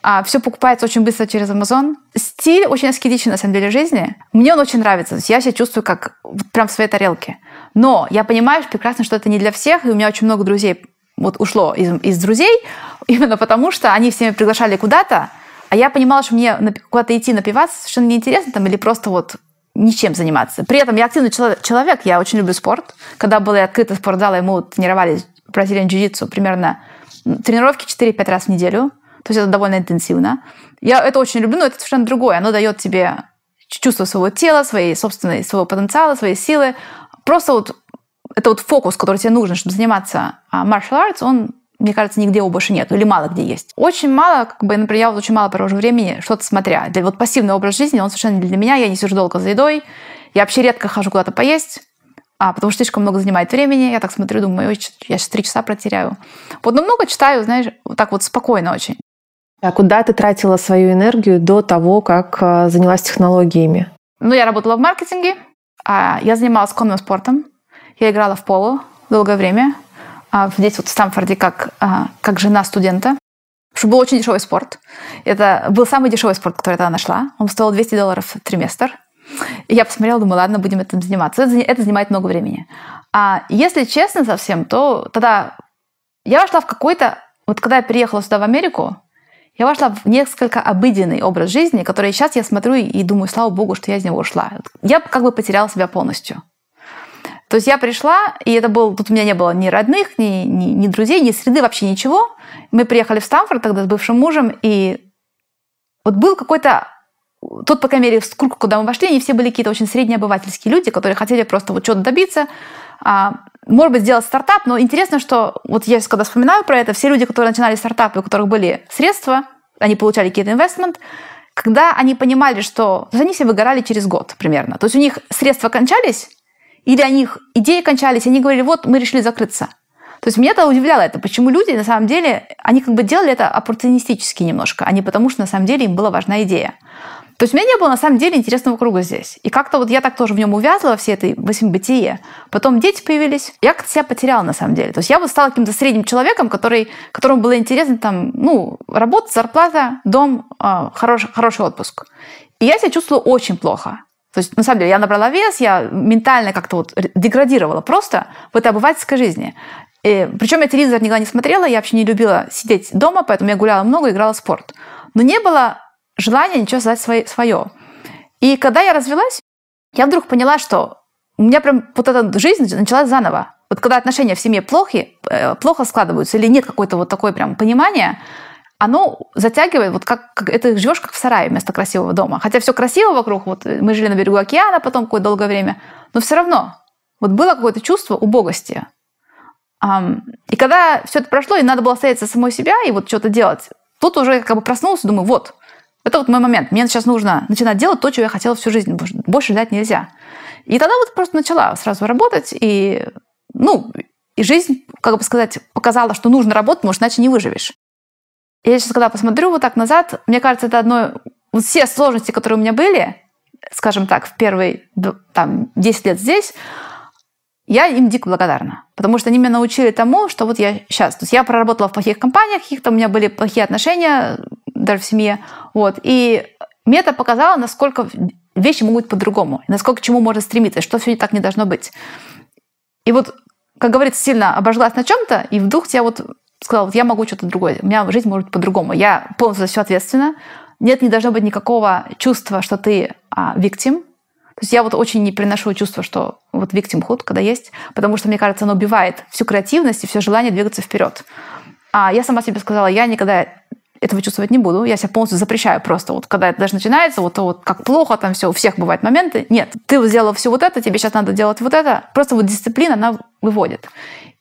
А все покупается очень быстро через Amazon. Стиль очень аскетичный, на самом деле, жизни. Мне он очень нравится. То есть я себя чувствую как прям в своей тарелке. Но я понимаю прекрасно, что это не для всех, и у меня очень много друзей вот ушло из, из друзей, именно потому что они все меня приглашали куда-то, а я понимала, что мне куда-то идти напиваться совершенно неинтересно там, или просто вот ничем заниматься. При этом я активный человек, я очень люблю спорт. Когда был открытый спортзал, и мы вот тренировались бразильян джиу-джитсу примерно тренировки 4-5 раз в неделю. То есть это довольно интенсивно. Я это очень люблю, но это совершенно другое. Оно дает тебе чувство своего тела, своей собственной, своего потенциала, своей силы. Просто вот это вот фокус, который тебе нужен, чтобы заниматься а, martial arts, он, мне кажется, нигде его больше нет, или мало где есть. Очень мало, как бы, например, я вот очень мало провожу времени, что-то смотря. Для вот пассивный образ жизни, он совершенно для меня, я не сижу долго за едой, я вообще редко хожу куда-то поесть, а, потому что слишком много занимает времени. Я так смотрю, думаю, я сейчас три часа протеряю. Вот, но много читаю, знаешь, вот так вот спокойно очень. А куда ты тратила свою энергию до того, как а, занялась технологиями? Ну, я работала в маркетинге, а я занималась конным спортом, я играла в поло долгое время, а, здесь вот в Стамфорде как, как жена студента, что был очень дешевый спорт. Это был самый дешевый спорт, который я тогда нашла. Он стоил 200 долларов в триместр. Я посмотрела, думаю, ладно, будем этим заниматься. Это, это занимает много времени. А если честно совсем, то тогда я вошла в какой-то... Вот когда я переехала сюда, в Америку, я вошла в несколько обыденный образ жизни, который сейчас я смотрю и думаю, слава богу, что я из него ушла. Я как бы потеряла себя полностью. То есть я пришла, и это был, тут у меня не было ни родных, ни, ни, ни друзей, ни среды, вообще ничего. Мы приехали в Стамфорд тогда с бывшим мужем, и вот был какой-то тут, по крайней мере, в круг, куда мы вошли, они все были какие-то очень среднеобывательские люди, которые хотели просто вот что-то добиться, а, может быть, сделать стартап, но интересно, что вот я когда вспоминаю про это, все люди, которые начинали стартапы, у которых были средства, они получали какие-то инвестмент, когда они понимали, что они все выгорали через год примерно. То есть у них средства кончались, или у них идеи кончались, и они говорили, вот мы решили закрыться. То есть меня это удивляло это, почему люди на самом деле, они как бы делали это оппортунистически немножко, а не потому, что на самом деле им была важна идея. То есть у меня не было на самом деле интересного круга здесь. И как-то вот я так тоже в нем увязла во всей этой восьмибытие. Потом дети появились. Я как-то себя потеряла на самом деле. То есть я вот стала каким-то средним человеком, который, которому было интересно там, ну, работа, зарплата, дом, э, хороший, хороший отпуск. И я себя чувствовала очень плохо. То есть, на самом деле, я набрала вес, я ментально как-то вот деградировала просто в этой обывательской жизни. И, причем я телевизор никогда не смотрела, я вообще не любила сидеть дома, поэтому я гуляла много, играла в спорт. Но не было желания ничего создать свое. И когда я развелась, я вдруг поняла, что у меня прям вот эта жизнь началась заново. Вот когда отношения в семье плохи, э, плохо складываются или нет какой-то вот такой прям понимания, оно затягивает, вот как, как это живешь как в сарае вместо красивого дома. Хотя все красиво вокруг, вот мы жили на берегу океана потом какое-то долгое время, но все равно вот было какое-то чувство убогости. И когда все это прошло, и надо было остаться самой себя и вот что-то делать, тут уже как бы проснулся, думаю, вот, это вот мой момент. Мне сейчас нужно начинать делать то, чего я хотела всю жизнь. Больше ждать нельзя. И тогда вот просто начала сразу работать, и, ну, и жизнь, как бы сказать, показала, что нужно работать, потому иначе не выживешь. Я сейчас, когда посмотрю вот так назад, мне кажется, это одно... Вот все сложности, которые у меня были, скажем так, в первые там, 10 лет здесь, я им дико благодарна. Потому что они меня научили тому, что вот я сейчас... То есть я проработала в плохих компаниях каких-то, у меня были плохие отношения даже в семье. Вот. И мне это показало, насколько вещи могут быть по-другому, насколько к чему можно стремиться, что все так не должно быть. И вот, как говорится, сильно обожглась на чем-то, и вдруг я вот сказала, вот я могу что-то другое, у меня жизнь может быть по-другому. Я полностью за все ответственна. Нет, не должно быть никакого чувства, что ты а, виктим. То есть я вот очень не приношу чувство, что вот victimhood, когда есть, потому что, мне кажется, оно убивает всю креативность и все желание двигаться вперед. А я сама себе сказала, я никогда этого чувствовать не буду. Я себя полностью запрещаю просто. Вот когда это даже начинается, вот, вот как плохо там все, у всех бывают моменты. Нет, ты сделала все вот это, тебе сейчас надо делать вот это. Просто вот дисциплина, она выводит.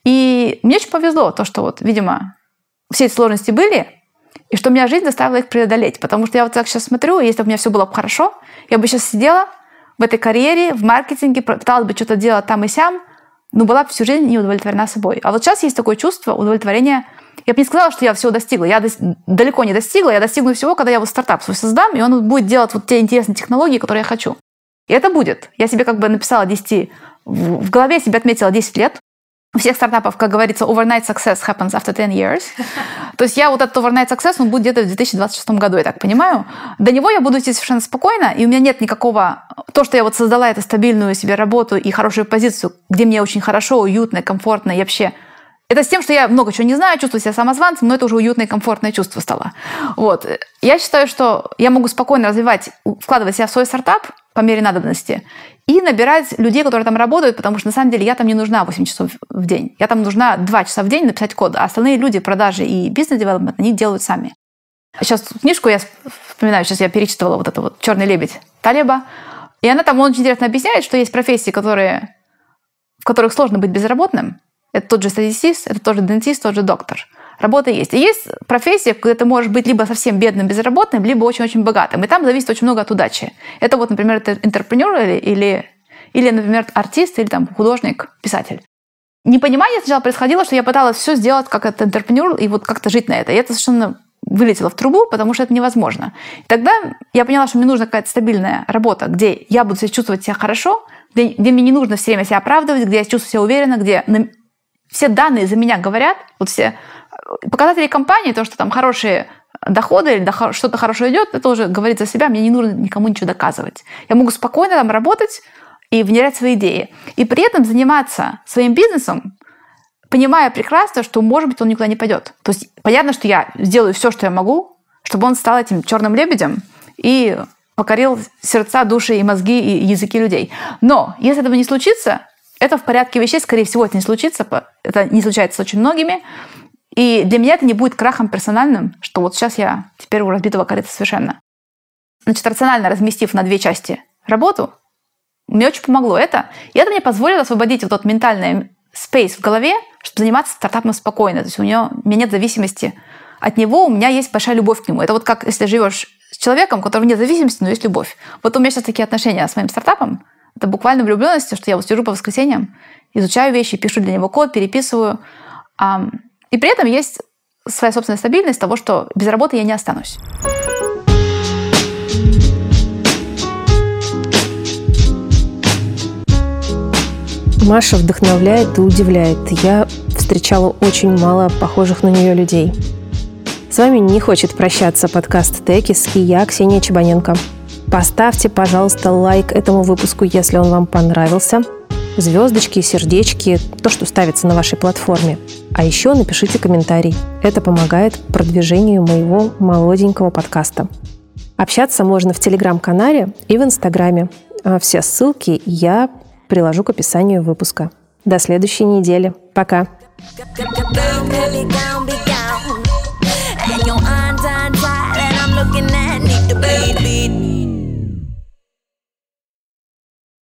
И мне очень повезло, то, что вот, видимо, все эти сложности были, и что меня жизнь заставила их преодолеть. Потому что я вот так сейчас смотрю, если бы у меня все было бы хорошо, я бы сейчас сидела в этой карьере, в маркетинге, пыталась бы что-то делать там и сям, но была бы всю жизнь не удовлетворена собой. А вот сейчас есть такое чувство удовлетворения. Я бы не сказала, что я всего достигла. Я до... далеко не достигла. Я достигну всего, когда я вот стартап свой создам, и он будет делать вот те интересные технологии, которые я хочу. И это будет. Я себе как бы написала 10... В голове себе отметила 10 лет у всех стартапов, как говорится, overnight success happens after 10 years. То есть я вот этот overnight success, он будет где-то в 2026 году, я так понимаю. До него я буду идти совершенно спокойно, и у меня нет никакого... То, что я вот создала эту стабильную себе работу и хорошую позицию, где мне очень хорошо, уютно, комфортно и вообще это с тем, что я много чего не знаю, чувствую себя самозванцем, но это уже уютное и комфортное чувство стало. Вот. Я считаю, что я могу спокойно развивать, вкладывать себя в свой стартап по мере надобности и набирать людей, которые там работают, потому что на самом деле я там не нужна 8 часов в день. Я там нужна 2 часа в день написать код, а остальные люди, продажи и бизнес-девелопмент, они делают сами. Сейчас книжку я вспоминаю, сейчас я перечитывала вот это вот «Черный лебедь» Талеба, и она там очень интересно объясняет, что есть профессии, которые, в которых сложно быть безработным, это тот же статистист, это тот же дентист, тот же доктор. Работа есть. И есть профессия, где ты можешь быть либо совсем бедным, безработным, либо очень-очень богатым. И там зависит очень много от удачи. Это вот, например, это интерпренер или, или, или, например, артист или там художник, писатель. Непонимание сначала происходило, что я пыталась все сделать как этот интерпренер и вот как-то жить на это. И это совершенно вылетело в трубу, потому что это невозможно. И тогда я поняла, что мне нужна какая-то стабильная работа, где я буду себя чувствовать себя хорошо, где, где мне не нужно все время себя оправдывать, где я чувствую себя уверенно, где все данные за меня говорят, вот все э, показатели компании, то, что там хорошие доходы или что-то хорошо идет, это уже говорит за себя, мне не нужно никому ничего доказывать. Я могу спокойно там работать и внедрять свои идеи. И при этом заниматься своим бизнесом, понимая прекрасно, что, может быть, он никуда не пойдет. То есть понятно, что я сделаю все, что я могу, чтобы он стал этим черным лебедем и покорил сердца, души и мозги и языки людей. Но если этого не случится, это в порядке вещей, скорее всего, это не случится. Это не случается с очень многими. И для меня это не будет крахом персональным, что вот сейчас я теперь у разбитого корыта совершенно. Значит, рационально разместив на две части работу, мне очень помогло это. И это мне позволило освободить вот тот ментальный спейс в голове, чтобы заниматься стартапом спокойно. То есть у меня нет зависимости от него, у меня есть большая любовь к нему. Это вот как если живешь с человеком, у которого нет зависимости, но есть любовь. Вот у меня сейчас такие отношения с моим стартапом, это буквально влюбленность, что я вот сижу по воскресеньям, изучаю вещи, пишу для него код, переписываю. И при этом есть своя собственная стабильность того, что без работы я не останусь. Маша вдохновляет и удивляет. Я встречала очень мало похожих на нее людей. С вами не хочет прощаться подкаст «Текис» и я, Ксения Чебаненко. Поставьте, пожалуйста, лайк этому выпуску, если он вам понравился. Звездочки, сердечки, то, что ставится на вашей платформе. А еще напишите комментарий. Это помогает продвижению моего молоденького подкаста. Общаться можно в Телеграм-канале и в Инстаграме. А все ссылки я приложу к описанию выпуска. До следующей недели. Пока.